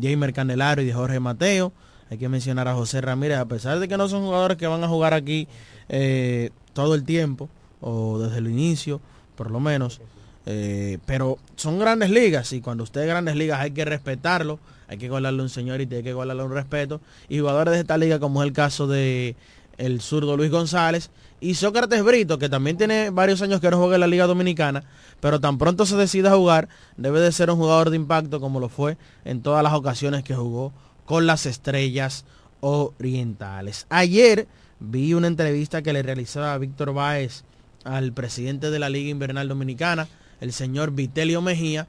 Jamer Candelario y de Jorge Mateo. Hay que mencionar a José Ramírez, a pesar de que no son jugadores que van a jugar aquí eh, todo el tiempo, o desde el inicio, por lo menos. Eh, pero son grandes ligas y cuando usted es grandes ligas hay que respetarlo, hay que guardarle un señorito, hay que guardarle un respeto. Y jugadores de esta liga, como es el caso de el zurdo Luis González y Sócrates Brito, que también tiene varios años que no juega en la Liga Dominicana, pero tan pronto se decida jugar, debe de ser un jugador de impacto como lo fue en todas las ocasiones que jugó con las estrellas orientales. Ayer vi una entrevista que le realizaba Víctor Báez al presidente de la Liga Invernal Dominicana, el señor Vitelio Mejía,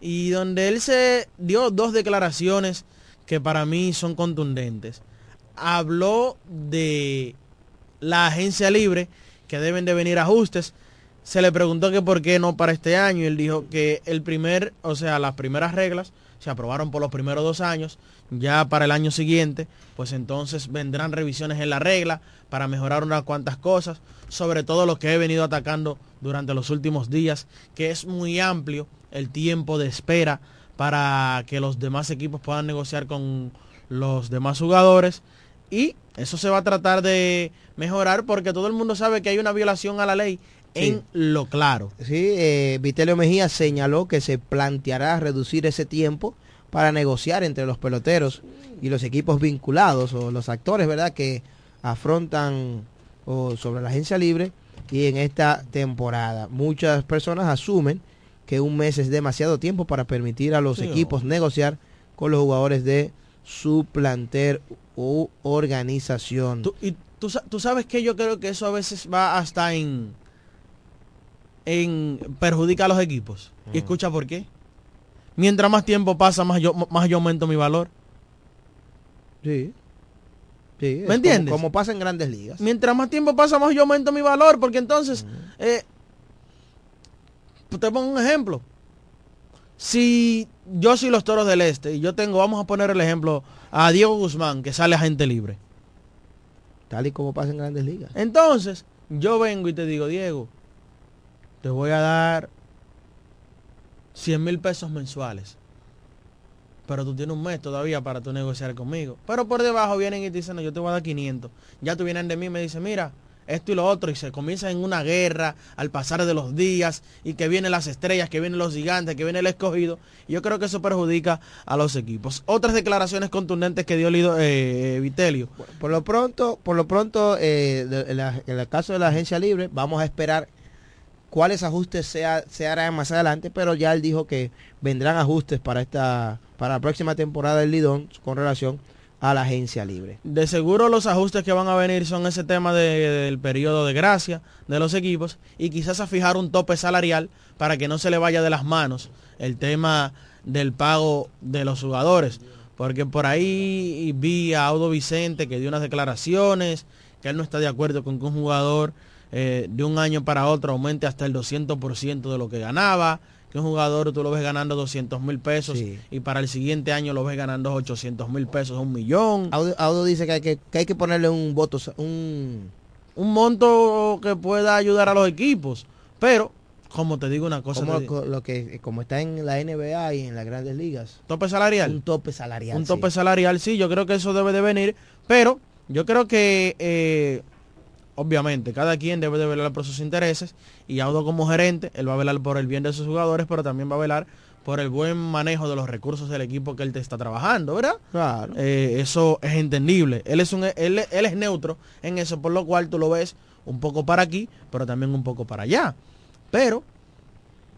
y donde él se dio dos declaraciones que para mí son contundentes. Habló de la agencia libre, que deben de venir ajustes. Se le preguntó que por qué no para este año él dijo que el primer, o sea, las primeras reglas se aprobaron por los primeros dos años, ya para el año siguiente, pues entonces vendrán revisiones en la regla para mejorar unas cuantas cosas, sobre todo lo que he venido atacando durante los últimos días, que es muy amplio el tiempo de espera para que los demás equipos puedan negociar con los demás jugadores y eso se va a tratar de mejorar porque todo el mundo sabe que hay una violación a la ley en lo claro. Sí, eh, Vitelio Mejía señaló que se planteará reducir ese tiempo para negociar entre los peloteros y los equipos vinculados o los actores, ¿verdad? Que afrontan o sobre la agencia libre y en esta temporada. Muchas personas asumen que un mes es demasiado tiempo para permitir a los Sí, equipos negociar con los jugadores de su plantel u organización. Tú, y tú, tú sabes que yo creo que eso a veces va hasta en en perjudica a los equipos. Y escucha por qué. Mientras más tiempo pasa, más yo, más yo aumento mi valor. Sí. Sí, ¿Me entiendes? Como, como pasa en grandes ligas. Mientras más tiempo pasa, más yo aumento mi valor, porque entonces, eh, te pongo un ejemplo. Si yo soy los Toros del Este y yo tengo, vamos a poner el ejemplo a Diego Guzmán, que sale agente libre. Tal y como pasa en grandes ligas. Entonces, yo vengo y te digo, Diego, te voy a dar 100 mil pesos mensuales. Pero tú tienes un mes todavía para tú negociar conmigo. Pero por debajo vienen y te dicen, no, yo te voy a dar 500. Ya tú vienen de mí y me dicen, mira, esto y lo otro. Y se comienza en una guerra al pasar de los días. Y que vienen las estrellas, que vienen los gigantes, que viene el escogido. Y yo creo que eso perjudica a los equipos. Otras declaraciones contundentes que dio Lido, eh, Vitelio. Por lo pronto, por lo pronto, eh, en el caso de la agencia libre, vamos a esperar cuáles ajustes se, se harán más adelante, pero ya él dijo que vendrán ajustes para esta, para la próxima temporada del Lidón con relación a la agencia libre. De seguro los ajustes que van a venir son ese tema de- del periodo de gracia de los equipos y quizás a fijar un tope salarial para que no se le vaya de las manos el tema del pago de los jugadores. Porque por ahí vi a Audo Vicente que dio unas declaraciones, que él no está de acuerdo con que un jugador eh, de un año para otro aumente hasta el 200% de lo que ganaba, que un jugador tú lo ves ganando 200 mil pesos y para el siguiente año lo ves ganando 800 mil pesos, un millón. Audo, Audo dice que hay que, que hay que ponerle un voto, un, un monto que pueda ayudar a los equipos. Pero, como te digo una cosa, como, lo que como está en la NBA y en las grandes ligas. tope salarial. Un tope salarial. un sí. tope salarial, sí, yo creo que eso debe de venir, pero yo creo que eh, obviamente cada quien debe de velar por sus intereses y Audo como gerente, él va a velar por el bien de sus jugadores, pero también va a velar por el buen manejo de los recursos del equipo que él te está trabajando, ¿verdad? Claro. Eh, eso es entendible. Él es un él, él es neutro en eso, por lo cual tú lo ves un poco para aquí, pero también un poco para allá. Pero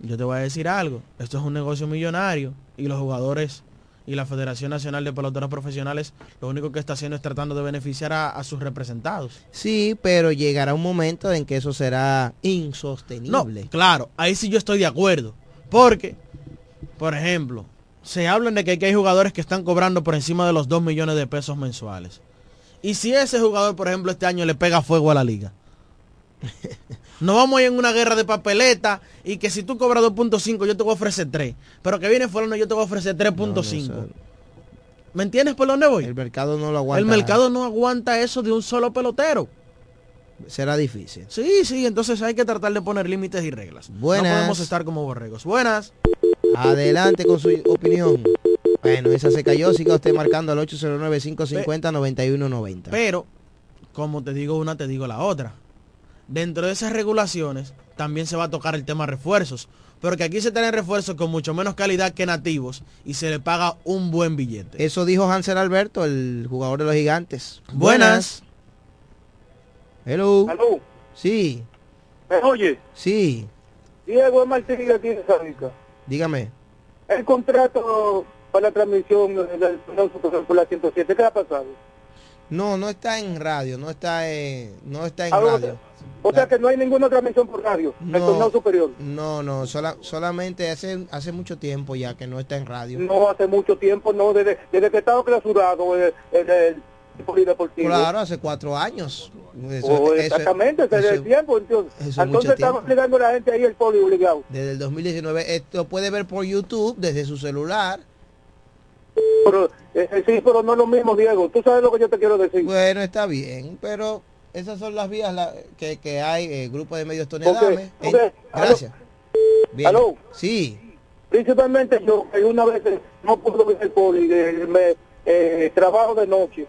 yo te voy a decir algo, esto es un negocio millonario y los jugadores y la Federación Nacional de Peloteros Profesionales lo único que está haciendo es tratando de beneficiar a, a sus representados. Sí, pero llegará un momento en que eso será No, insostenible. claro, ahí sí yo estoy de acuerdo. Porque, por ejemplo, se hablan de que aquí hay jugadores que están cobrando por encima de los 2 millones de pesos mensuales. Y si ese jugador, por ejemplo, este año le pega fuego a la liga. No vamos a ir en una guerra de papeleta y que si tú cobras 2.5 yo te voy a ofrecer 3. Pero que viene fulano yo te voy a ofrecer 3.5. ¿Me entiendes por dónde voy? El mercado no lo aguanta. El mercado no aguanta eso de un solo pelotero. Será difícil. Sí, sí, entonces hay que tratar de poner límites y reglas. Buenas. No podemos estar como borregos. Buenas. Adelante con su opinión. Bueno, esa se cayó. Siga usted marcando al 809-550-9190. Pero, como te digo una, te digo la otra. Dentro de esas regulaciones también se va a tocar el tema refuerzos. Porque aquí se tienen refuerzos con mucho menos calidad que nativos y se le paga un buen billete. Eso dijo Hansel Alberto, el jugador de los gigantes. Buenas. Hello. Aló. Sí, ¿Me oye? sí. Diego Martínez de aquí de Sárica. Dígame. El contrato para la transmisión del torneo superior por la 107, ¿qué ha pasado? No, no está en radio, no está en, no está en radio. O sea que no hay ninguna transmisión por radio, el torneo superior. No, no, sola- solamente hace, hace mucho tiempo ya que no está en radio. No hace mucho tiempo, no, desde, desde que estaba clausurado el, el, el polideportivo. Claro, hace cuatro años. Eso- O eso- exactamente, desde eso- el tiempo. Entonces, entonces estamos a la gente ahí el poli obligado. Desde el 2019. Esto puede ver por YouTube desde su celular. Pero, eh, sí, pero no es lo mismo, Diego. Tú sabes lo que yo te quiero decir. Bueno, está bien, pero esas son las vías la- que, que hay, el grupo de medios Tonedame. Ok, ok. Eh, gracias. Bien. ¿Aló? Sí. Principalmente yo, una vez eh, no puedo ver el poli, de, me, eh, trabajo de noche.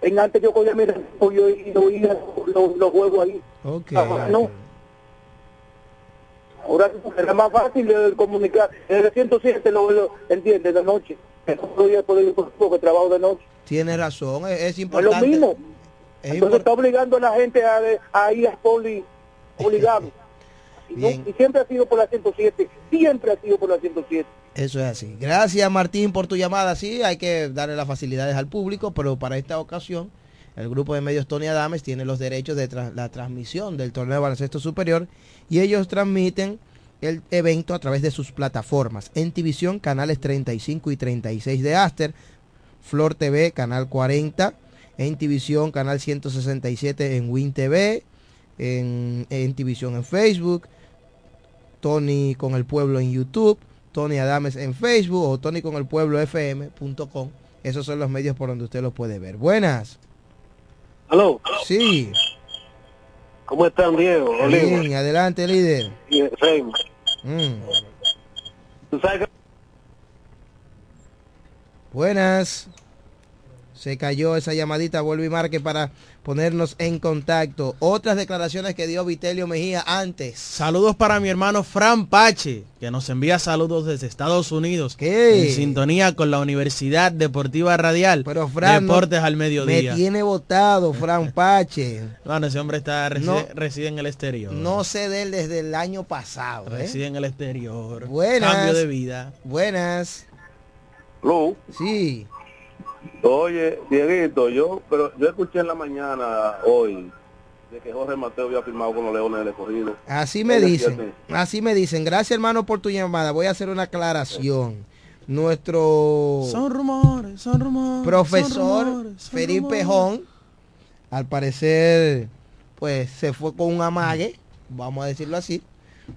En antes yo cogía mi refugio y y oía los, juegos ahí. Ok. Ahora no. Ahora era más fácil comunicar. En el 107 lo, lo entiende de noche. No podía poder ir por porque trabajo de noche. Tiene razón, es, es No es lo importante. mismo. Es Entonces está obligando a la gente a, ir a poli obligado. Y, no- y siempre ha sido por la 107. Siempre ha sido por la 107. Eso es así. Gracias Martín por tu llamada. Sí, hay que darle las facilidades al público, pero para esta ocasión El grupo de medios Tony Adames tiene los derechos de tra- la transmisión del torneo de baloncesto superior y ellos transmiten el evento a través de sus plataformas. En División, canales 35 y 36 de Aster, Flor TV, canal 40, en División, canal 167 en Win TV, en, en División en Facebook, Tony con el pueblo en YouTube, Tony Adames en Facebook o Tony con el pueblo fm.com. Esos son los medios por donde usted lo puede ver. Buenas. Aló. Sí. ¿Cómo están, Diego? Bien, adelante, líder. Mm. ¿Tú sabes que Buenas. Se cayó esa llamadita, vuelve y marque para ponernos en contacto. Otras declaraciones que dio Vitelio Mejía antes. Saludos para mi hermano Fran Pache, que nos envía saludos desde Estados Unidos. ¿Qué? En sintonía con la Universidad Deportiva Radial. Pero Fran, no- Deportes al mediodía. Me tiene votado, Fran Pache. Bueno, ese hombre está reside, No. reside en el exterior. No sé de él desde el año pasado. ¿eh? Reside en el exterior. Buenas. Cambio de vida. Buenas. Lu, Sí. Oye, Dieguito, yo, pero yo escuché en la mañana hoy de que Jorge Mateo había firmado con los Leones del Escogido. Así me dicen. Así me dicen. Gracias, hermano, por tu llamada. Voy a hacer una aclaración. Nuestro Son rumores, son rumores. profesor son rumores, son Felipe rumores. Jón, al parecer, pues se fue con un amague, vamos a decirlo así,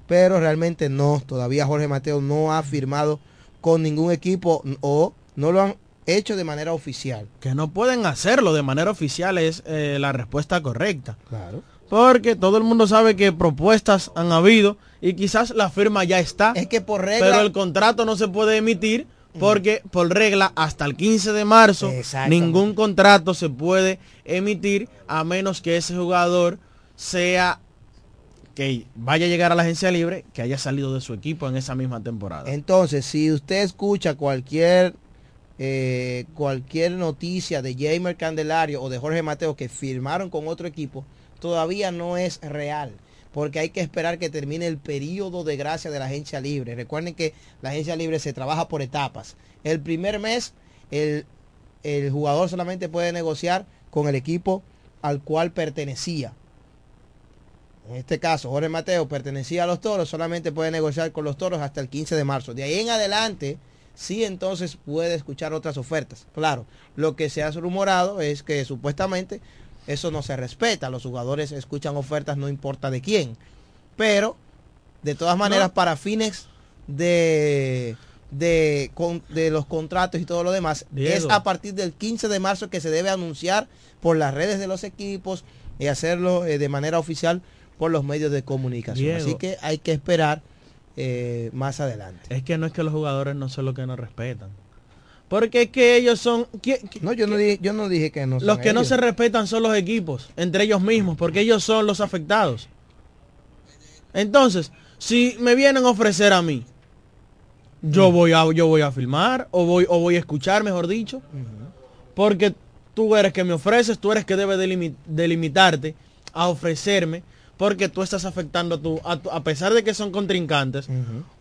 pero realmente no, todavía Jorge Mateo no ha firmado con ningún equipo o no lo han hecho de manera oficial. Que no pueden hacerlo de manera oficial es eh, la respuesta correcta. Claro. Porque todo el mundo sabe que propuestas han habido y quizás la firma ya está. Es que por regla... Pero el contrato no se puede emitir porque por regla hasta el 15 de marzo ningún contrato se puede emitir a menos que ese jugador sea que vaya a llegar a la agencia libre, que haya salido de su equipo en esa misma temporada. Entonces, si usted escucha cualquier eh, cualquier noticia de Jamer Candelario o de Jorge Mateo que firmaron con otro equipo, todavía no es real. Porque hay que esperar que termine el periodo de gracia de la agencia libre. Recuerden que la agencia libre se trabaja por etapas. El primer mes, el, el jugador solamente puede negociar con el equipo al cual pertenecía. En este caso, Jorge Mateo pertenecía a los toros, solamente puede negociar con los toros hasta el 15 de marzo. De ahí en adelante, sí entonces puede escuchar otras ofertas. Claro, lo que se ha rumorado es que supuestamente eso no se respeta. Los jugadores escuchan ofertas no importa de quién. Pero, de todas maneras, para fines de, de, con- de los contratos y todo lo demás, Diego. es a partir del 15 de marzo que se debe anunciar por las redes de los equipos y hacerlo eh, de manera oficial por los medios de comunicación. Diego. Así que hay que esperar eh, más adelante. Es que no es que los jugadores no son los que no respetan. Porque es que ellos son... ¿qui- qui- No, yo no dije, yo no dije que no. Los son que no se respetan son los equipos, entre ellos mismos, porque ellos son los afectados. Entonces, si me vienen a ofrecer a mí, yo voy a yo voy a filmar o voy o voy a escuchar, mejor dicho, porque tú eres que me ofreces, tú eres que debes delimi- delimitarte a ofrecerme, porque tú estás afectando a tu, a, tu- a pesar de que son contrincantes,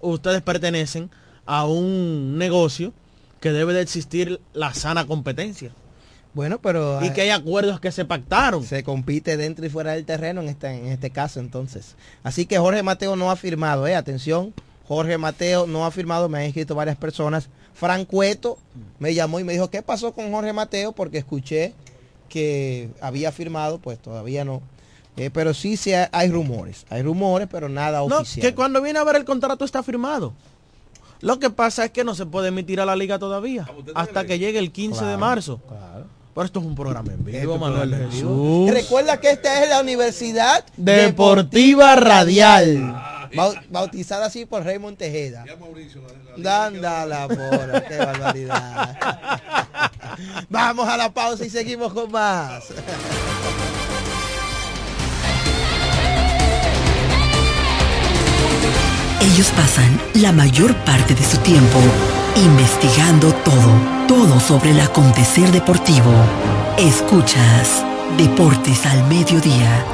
ustedes pertenecen a un negocio que debe de existir la sana competencia. Bueno, pero Y que hay acuerdos que se pactaron. se compite dentro y fuera del terreno en este, en este caso entonces. Así que Jorge Mateo no ha firmado, eh, atención, Jorge Mateo no ha firmado, me han escrito varias personas. Fran Cueto me llamó y me dijo, ¿qué pasó con Jorge Mateo? Porque escuché que había firmado, pues todavía no. Eh, pero sí, sí hay, hay rumores, hay rumores, pero nada No, oficial. que cuando viene a ver el contrato está firmado. Lo que pasa es que no se puede emitir a la liga todavía hasta que llegue el 15 de Claro, marzo. Pero esto es un programa en vivo, Manuel. Jesús. Recuerda que esta es la Universidad Deportiva Radial. Bau- bautizada así por Raymond Tejeda. Danda la pora, qué barbaridad. Vamos a la pausa y seguimos con más. Ellos pasan la mayor parte de su tiempo investigando todo, todo sobre el acontecer deportivo. Escuchas Deportes al Mediodía.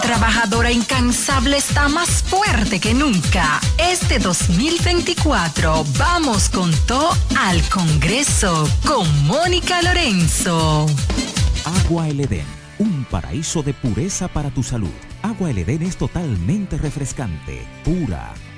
trabajadora incansable está más fuerte que nunca. Este 2024 vamos con todo al Congreso con Mónica Lorenzo. Agua El Edén, un paraíso de pureza para tu salud. Agua El Edén es totalmente refrescante, pura.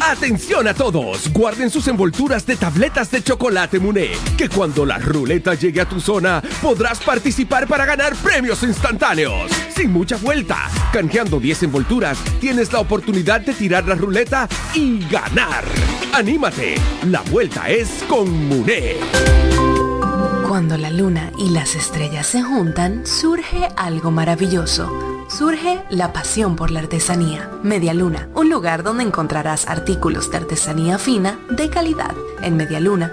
Atención a todos, guarden sus envolturas de tabletas de chocolate Muné, que cuando la ruleta llegue a tu zona podrás participar para ganar premios instantáneos. Sin mucha vuelta, canjeando 10 envolturas, tienes la oportunidad de tirar la ruleta y ganar. Anímate, la vuelta es con Muné. Cuando la luna y las estrellas se juntan, surge algo maravilloso. Surge la pasión por la artesanía. Media Luna, un lugar donde encontrarás artículos de artesanía fina de calidad. En Media Luna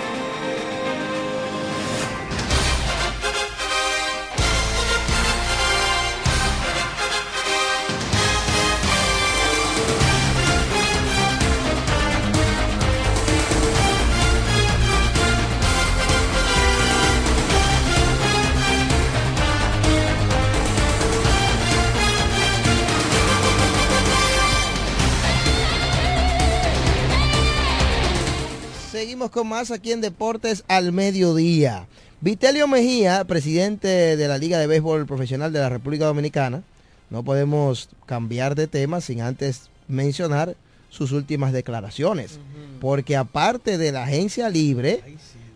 Con más aquí en Deportes al Mediodía. Vitelio Mejía, presidente de la Liga de Béisbol Profesional de la República Dominicana. No podemos cambiar de tema sin antes mencionar sus últimas declaraciones. Porque aparte de la agencia libre,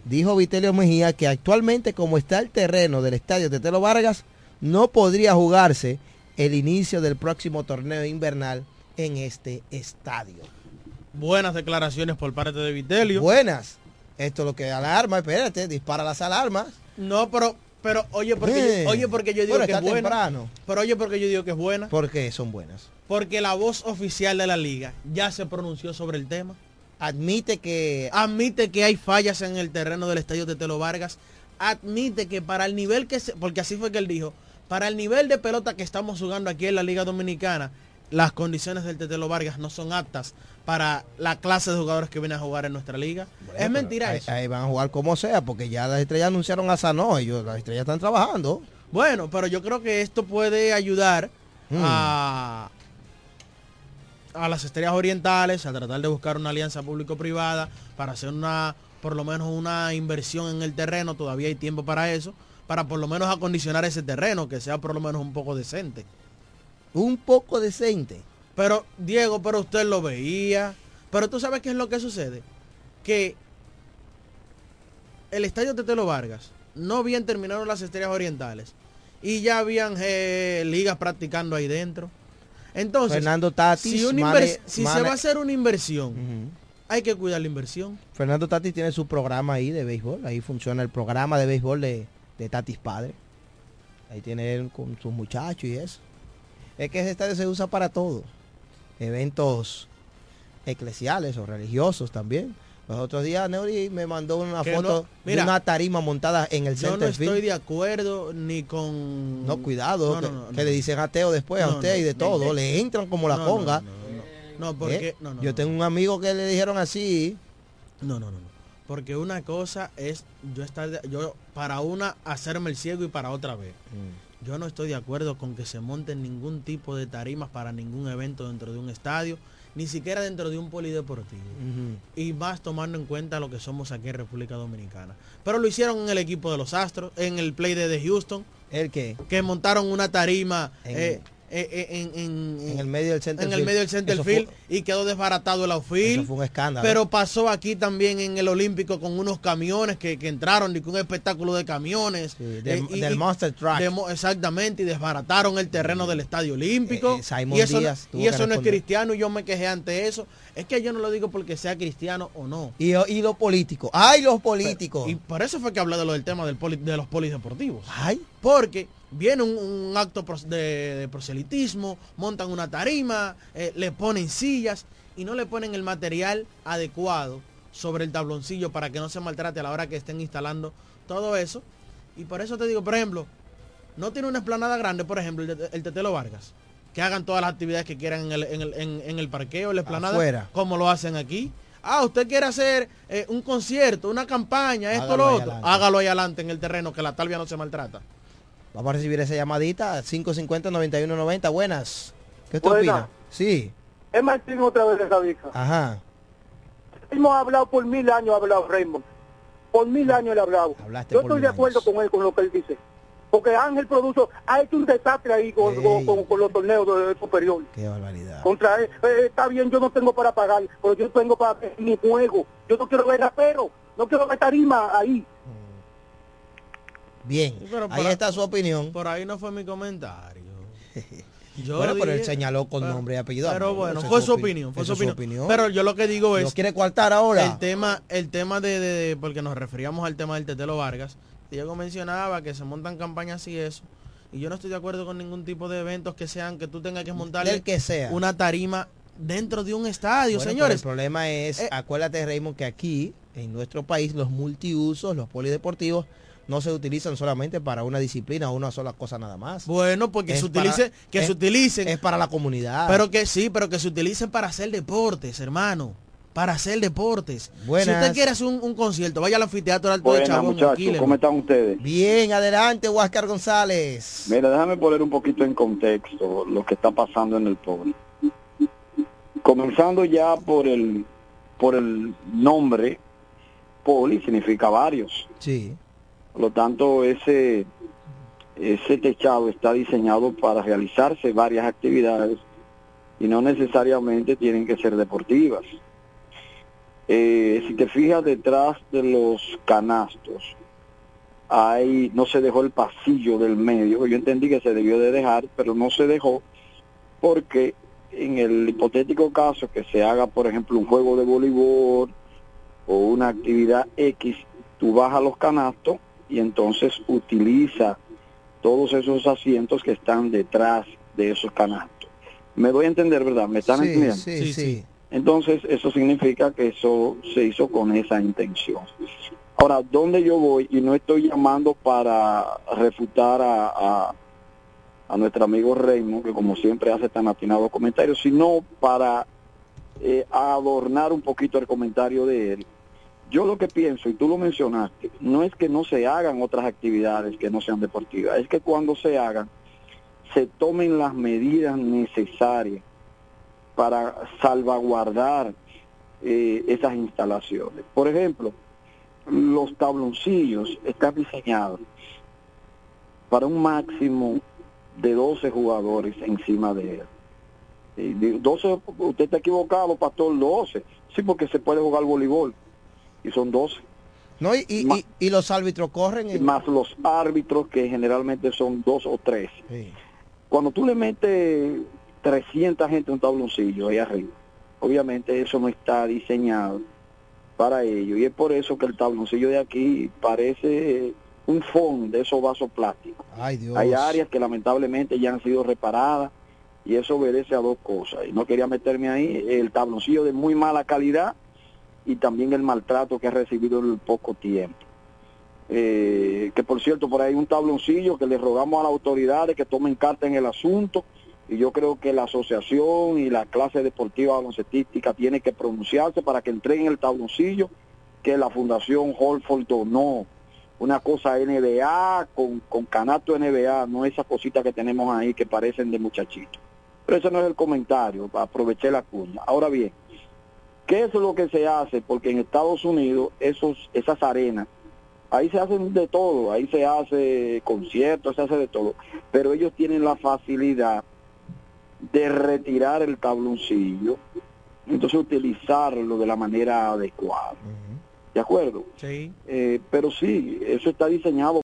dijo Vitelio Mejía que actualmente como está el terreno del estadio Tetelo Vargas, no podría jugarse el inicio del próximo torneo invernal en este estadio. Buenas declaraciones por parte de Vitelio. Buenas. Esto es lo que alarma, espérate, dispara las alarmas. No, pero, pero oye, porque, Eh, yo, oye, porque yo digo bueno, que es buena. temprano. Pero oye, porque yo digo que es buena. ¿Por qué son buenas? Porque la voz oficial de la liga ya se pronunció sobre el tema. Admite que... Admite que hay fallas en el terreno del estadio de Telo Vargas. Admite que para el nivel que se... Porque así fue que él dijo. Para el nivel de pelota que estamos jugando aquí en la Liga Dominicana, las condiciones del Tetelo Vargas no son aptas para la clase de jugadores que vienen a jugar en nuestra liga. es mentira ahí, eso. ahí van a jugar como sea, porque ya las estrellas anunciaron a Sanó, ellos, las estrellas están trabajando. Bueno, pero yo creo que esto puede ayudar Mm. a, a las estrellas orientales a tratar de buscar una alianza público-privada para hacer una, por lo menos una inversión en el terreno, todavía hay tiempo para eso, para por lo menos acondicionar ese terreno, que sea por lo menos un poco decente. Un poco decente. Pero, Diego, pero usted lo veía. Pero tú sabes qué es lo que sucede. Que el estadio Tetelo Vargas no bien terminaron las estrellas orientales. Y ya habían eh, ligas practicando ahí dentro. Entonces, Fernando Tatis, si, una Mane- invers- si se va a hacer una inversión, hay que cuidar la inversión. Fernando Tatis tiene su programa ahí de béisbol, ahí funciona el programa de béisbol de, de Tatis Padre. Ahí tiene él con sus muchachos y eso. Es que ese estadio se usa para todo. Eventos eclesiales o religiosos también. Los otros días Neuri me mandó una Que foto no- mira, de una tarima montada en el Yo no estoy field. de acuerdo ni con... No, cuidado, No, que, no, le dicen ateo después a usted y de todo. le entran como la No, no, conga. porque... ¿Eh? no, no, Yo tengo un amigo que le dijeron así. No, no, no, no. Porque una cosa es yo estar de- yo para una hacerme el ciego y para otra vez. Mm. Yo no estoy de acuerdo con que se monten ningún tipo de tarimas para ningún evento dentro de un estadio, ni siquiera dentro de un polideportivo. Y más tomando en cuenta lo que somos aquí en República Dominicana. Pero lo hicieron en el equipo de los Astros, en el play de, de Houston. ¿El qué? Que montaron una tarima En- eh, en, en- En el medio del center en el field. medio del center fue- field y quedó desbaratado el outfield. Eso fue un escándalo. Pero pasó aquí también en el Olímpico con unos camiones que, que entraron y con un espectáculo de camiones. Eh, del- y- del y- Monster Truck. de exactamente, y desbarataron el terreno del Estadio Olímpico. Eh, eh, y eso, y eso no es cristiano y yo me quejé ante eso. Es que yo no lo digo porque sea cristiano o no. Y, y los políticos. ¡Ay, los políticos! Y por eso fue que hablé de lo del tema del poli- de los polideportivos. ¡Ay! Porque viene un, un acto de, de proselitismo, montan una tarima, eh, le ponen sillas y no le ponen el material adecuado sobre el tabloncillo para que no se maltrate a la hora que estén instalando todo eso. Y por eso te digo, por ejemplo, no tiene una esplanada grande, por ejemplo, el, el Tetelo Vargas, que hagan todas las actividades que quieran en el, en el, en- en el parqueo, en la esplanada, Afuera. como lo hacen aquí. Ah, usted quiere hacer eh, un concierto, una campaña, esto, Hágalo lo otro. adelante. Hágalo ahí adelante en el terreno, que la talvia no se maltrata. Vamos a recibir esa llamadita. 550-9190. Buenas. ¿Qué usted Buena. opina? Sí. Es Martín otra vez de Javica. Ajá. Hemos hablado por mil años, ha hablado Raymond. Por mil años él ha hablado. Hablaste Yo estoy de acuerdo con él, con lo que él dice. Porque Ángel Produzo ha hecho un desastre ahí con, con- con- con los torneos de, de superior. Qué barbaridad. Contra él. Eh, está bien, yo no tengo para pagar, pero yo tengo para mi juego. Yo no quiero ver rapero, no quiero ver tarima ahí. Bien. Pero Ahí por- está su opinión. Por ahí no fue mi comentario. Yo bueno, pero él dije- señaló con pero- nombre y apellido. Pero No, bueno, fue su opi- opinión, fue su opinión. Pero yo lo que digo es ¿Lo quiere coartar ahora? el tema, el tema de, de- de- porque nos referíamos al tema del Tetelo Vargas. Diego mencionaba que se montan campañas y eso. Y yo no estoy de acuerdo con ningún tipo de eventos que sean que tú tengas que montarle Del que sea. una tarima dentro de un estadio, Bueno, señores. el problema es, Eh, acuérdate Raymond, que aquí, en nuestro país, los multiusos, los polideportivos, no se utilizan solamente para una disciplina o una sola cosa nada más. Bueno, porque Es se para- utilice, que es- se utilicen. Es para la comunidad. Pero que sí, pero que se utilicen para hacer deportes, hermano. Para hacer deportes. Buenas. Si usted quiere hacer un, un concierto, vaya al anfiteatro Alto de Buenas Chabón. muchachos. ¿cómo están ustedes? Bien, adelante, Huáscar González. Mira, déjame poner un poquito en contexto lo que está pasando en el poli. Comenzando ya por el por el nombre, poli significa varios. Sí. Por lo tanto, ese ese techado está diseñado para realizarse varias actividades y no necesariamente tienen que ser deportivas. Eh, si te fijas detrás de los canastos, ahí no se dejó el pasillo del medio, yo entendí que se debió de dejar, pero no se dejó porque en el hipotético caso que se haga, por ejemplo, un juego de voleibol o una actividad X, tú vas a los canastos y entonces utiliza todos esos asientos que están detrás de esos canastos. Me doy a entender, ¿verdad? ¿Me están Sí, entendiendo? sí, sí. Entonces, eso significa que eso se hizo con esa intención. Ahora, ¿dónde yo voy? Y no estoy llamando para refutar a, a, a nuestro amigo Raymond, que como siempre hace tan atinados comentarios, sino para eh, adornar un poquito el comentario de él. Yo lo que pienso, y tú lo mencionaste, no es que no se hagan otras actividades que no sean deportivas, es que cuando se hagan, se tomen las medidas necesarias para salvaguardar eh, esas instalaciones. Por ejemplo, los tabloncillos están diseñados para un máximo de 12 jugadores encima de él. Y de 12, usted está equivocado, pastor, 12. Sí, porque se puede jugar voleibol. Y son 12. No, y, y- y- y los árbitros corren en... Más los árbitros, que generalmente son dos o tres. Sí. Cuando tú le metes 300 gente a un tabloncillo ahí arriba, obviamente eso no está diseñado para ello. Y es por eso que el tabloncillo de aquí parece un fondo de esos vasos plásticos. Ay, Dios. Hay áreas que lamentablemente ya han sido reparadas y eso obedece a dos cosas. Y no quería meterme ahí, el tabloncillo de muy mala calidad y también el maltrato que ha recibido en el poco tiempo. Eh, que por cierto, por ahí hay un tabloncillo que le rogamos a las autoridades que tomen carta en el asunto y yo creo que la asociación y la clase deportiva baloncestística tiene que pronunciarse para que entreguen el tabloncillo que la Fundación Holford donó. Una cosa NBA con, con canasto NBA, no esas cositas que tenemos ahí que parecen de muchachitos. Pero ese no es el comentario, aproveché la cuña. Ahora bien, ¿qué es lo que se hace? Porque en Estados Unidos esos, esas arenas, ahí se hacen de todo, ahí se hace conciertos, se hace de todo, pero ellos tienen la facilidad de retirar el tabloncillo, entonces utilizarlo de la manera adecuada. ¿De acuerdo? Sí. Eh, pero sí, eso está diseñado.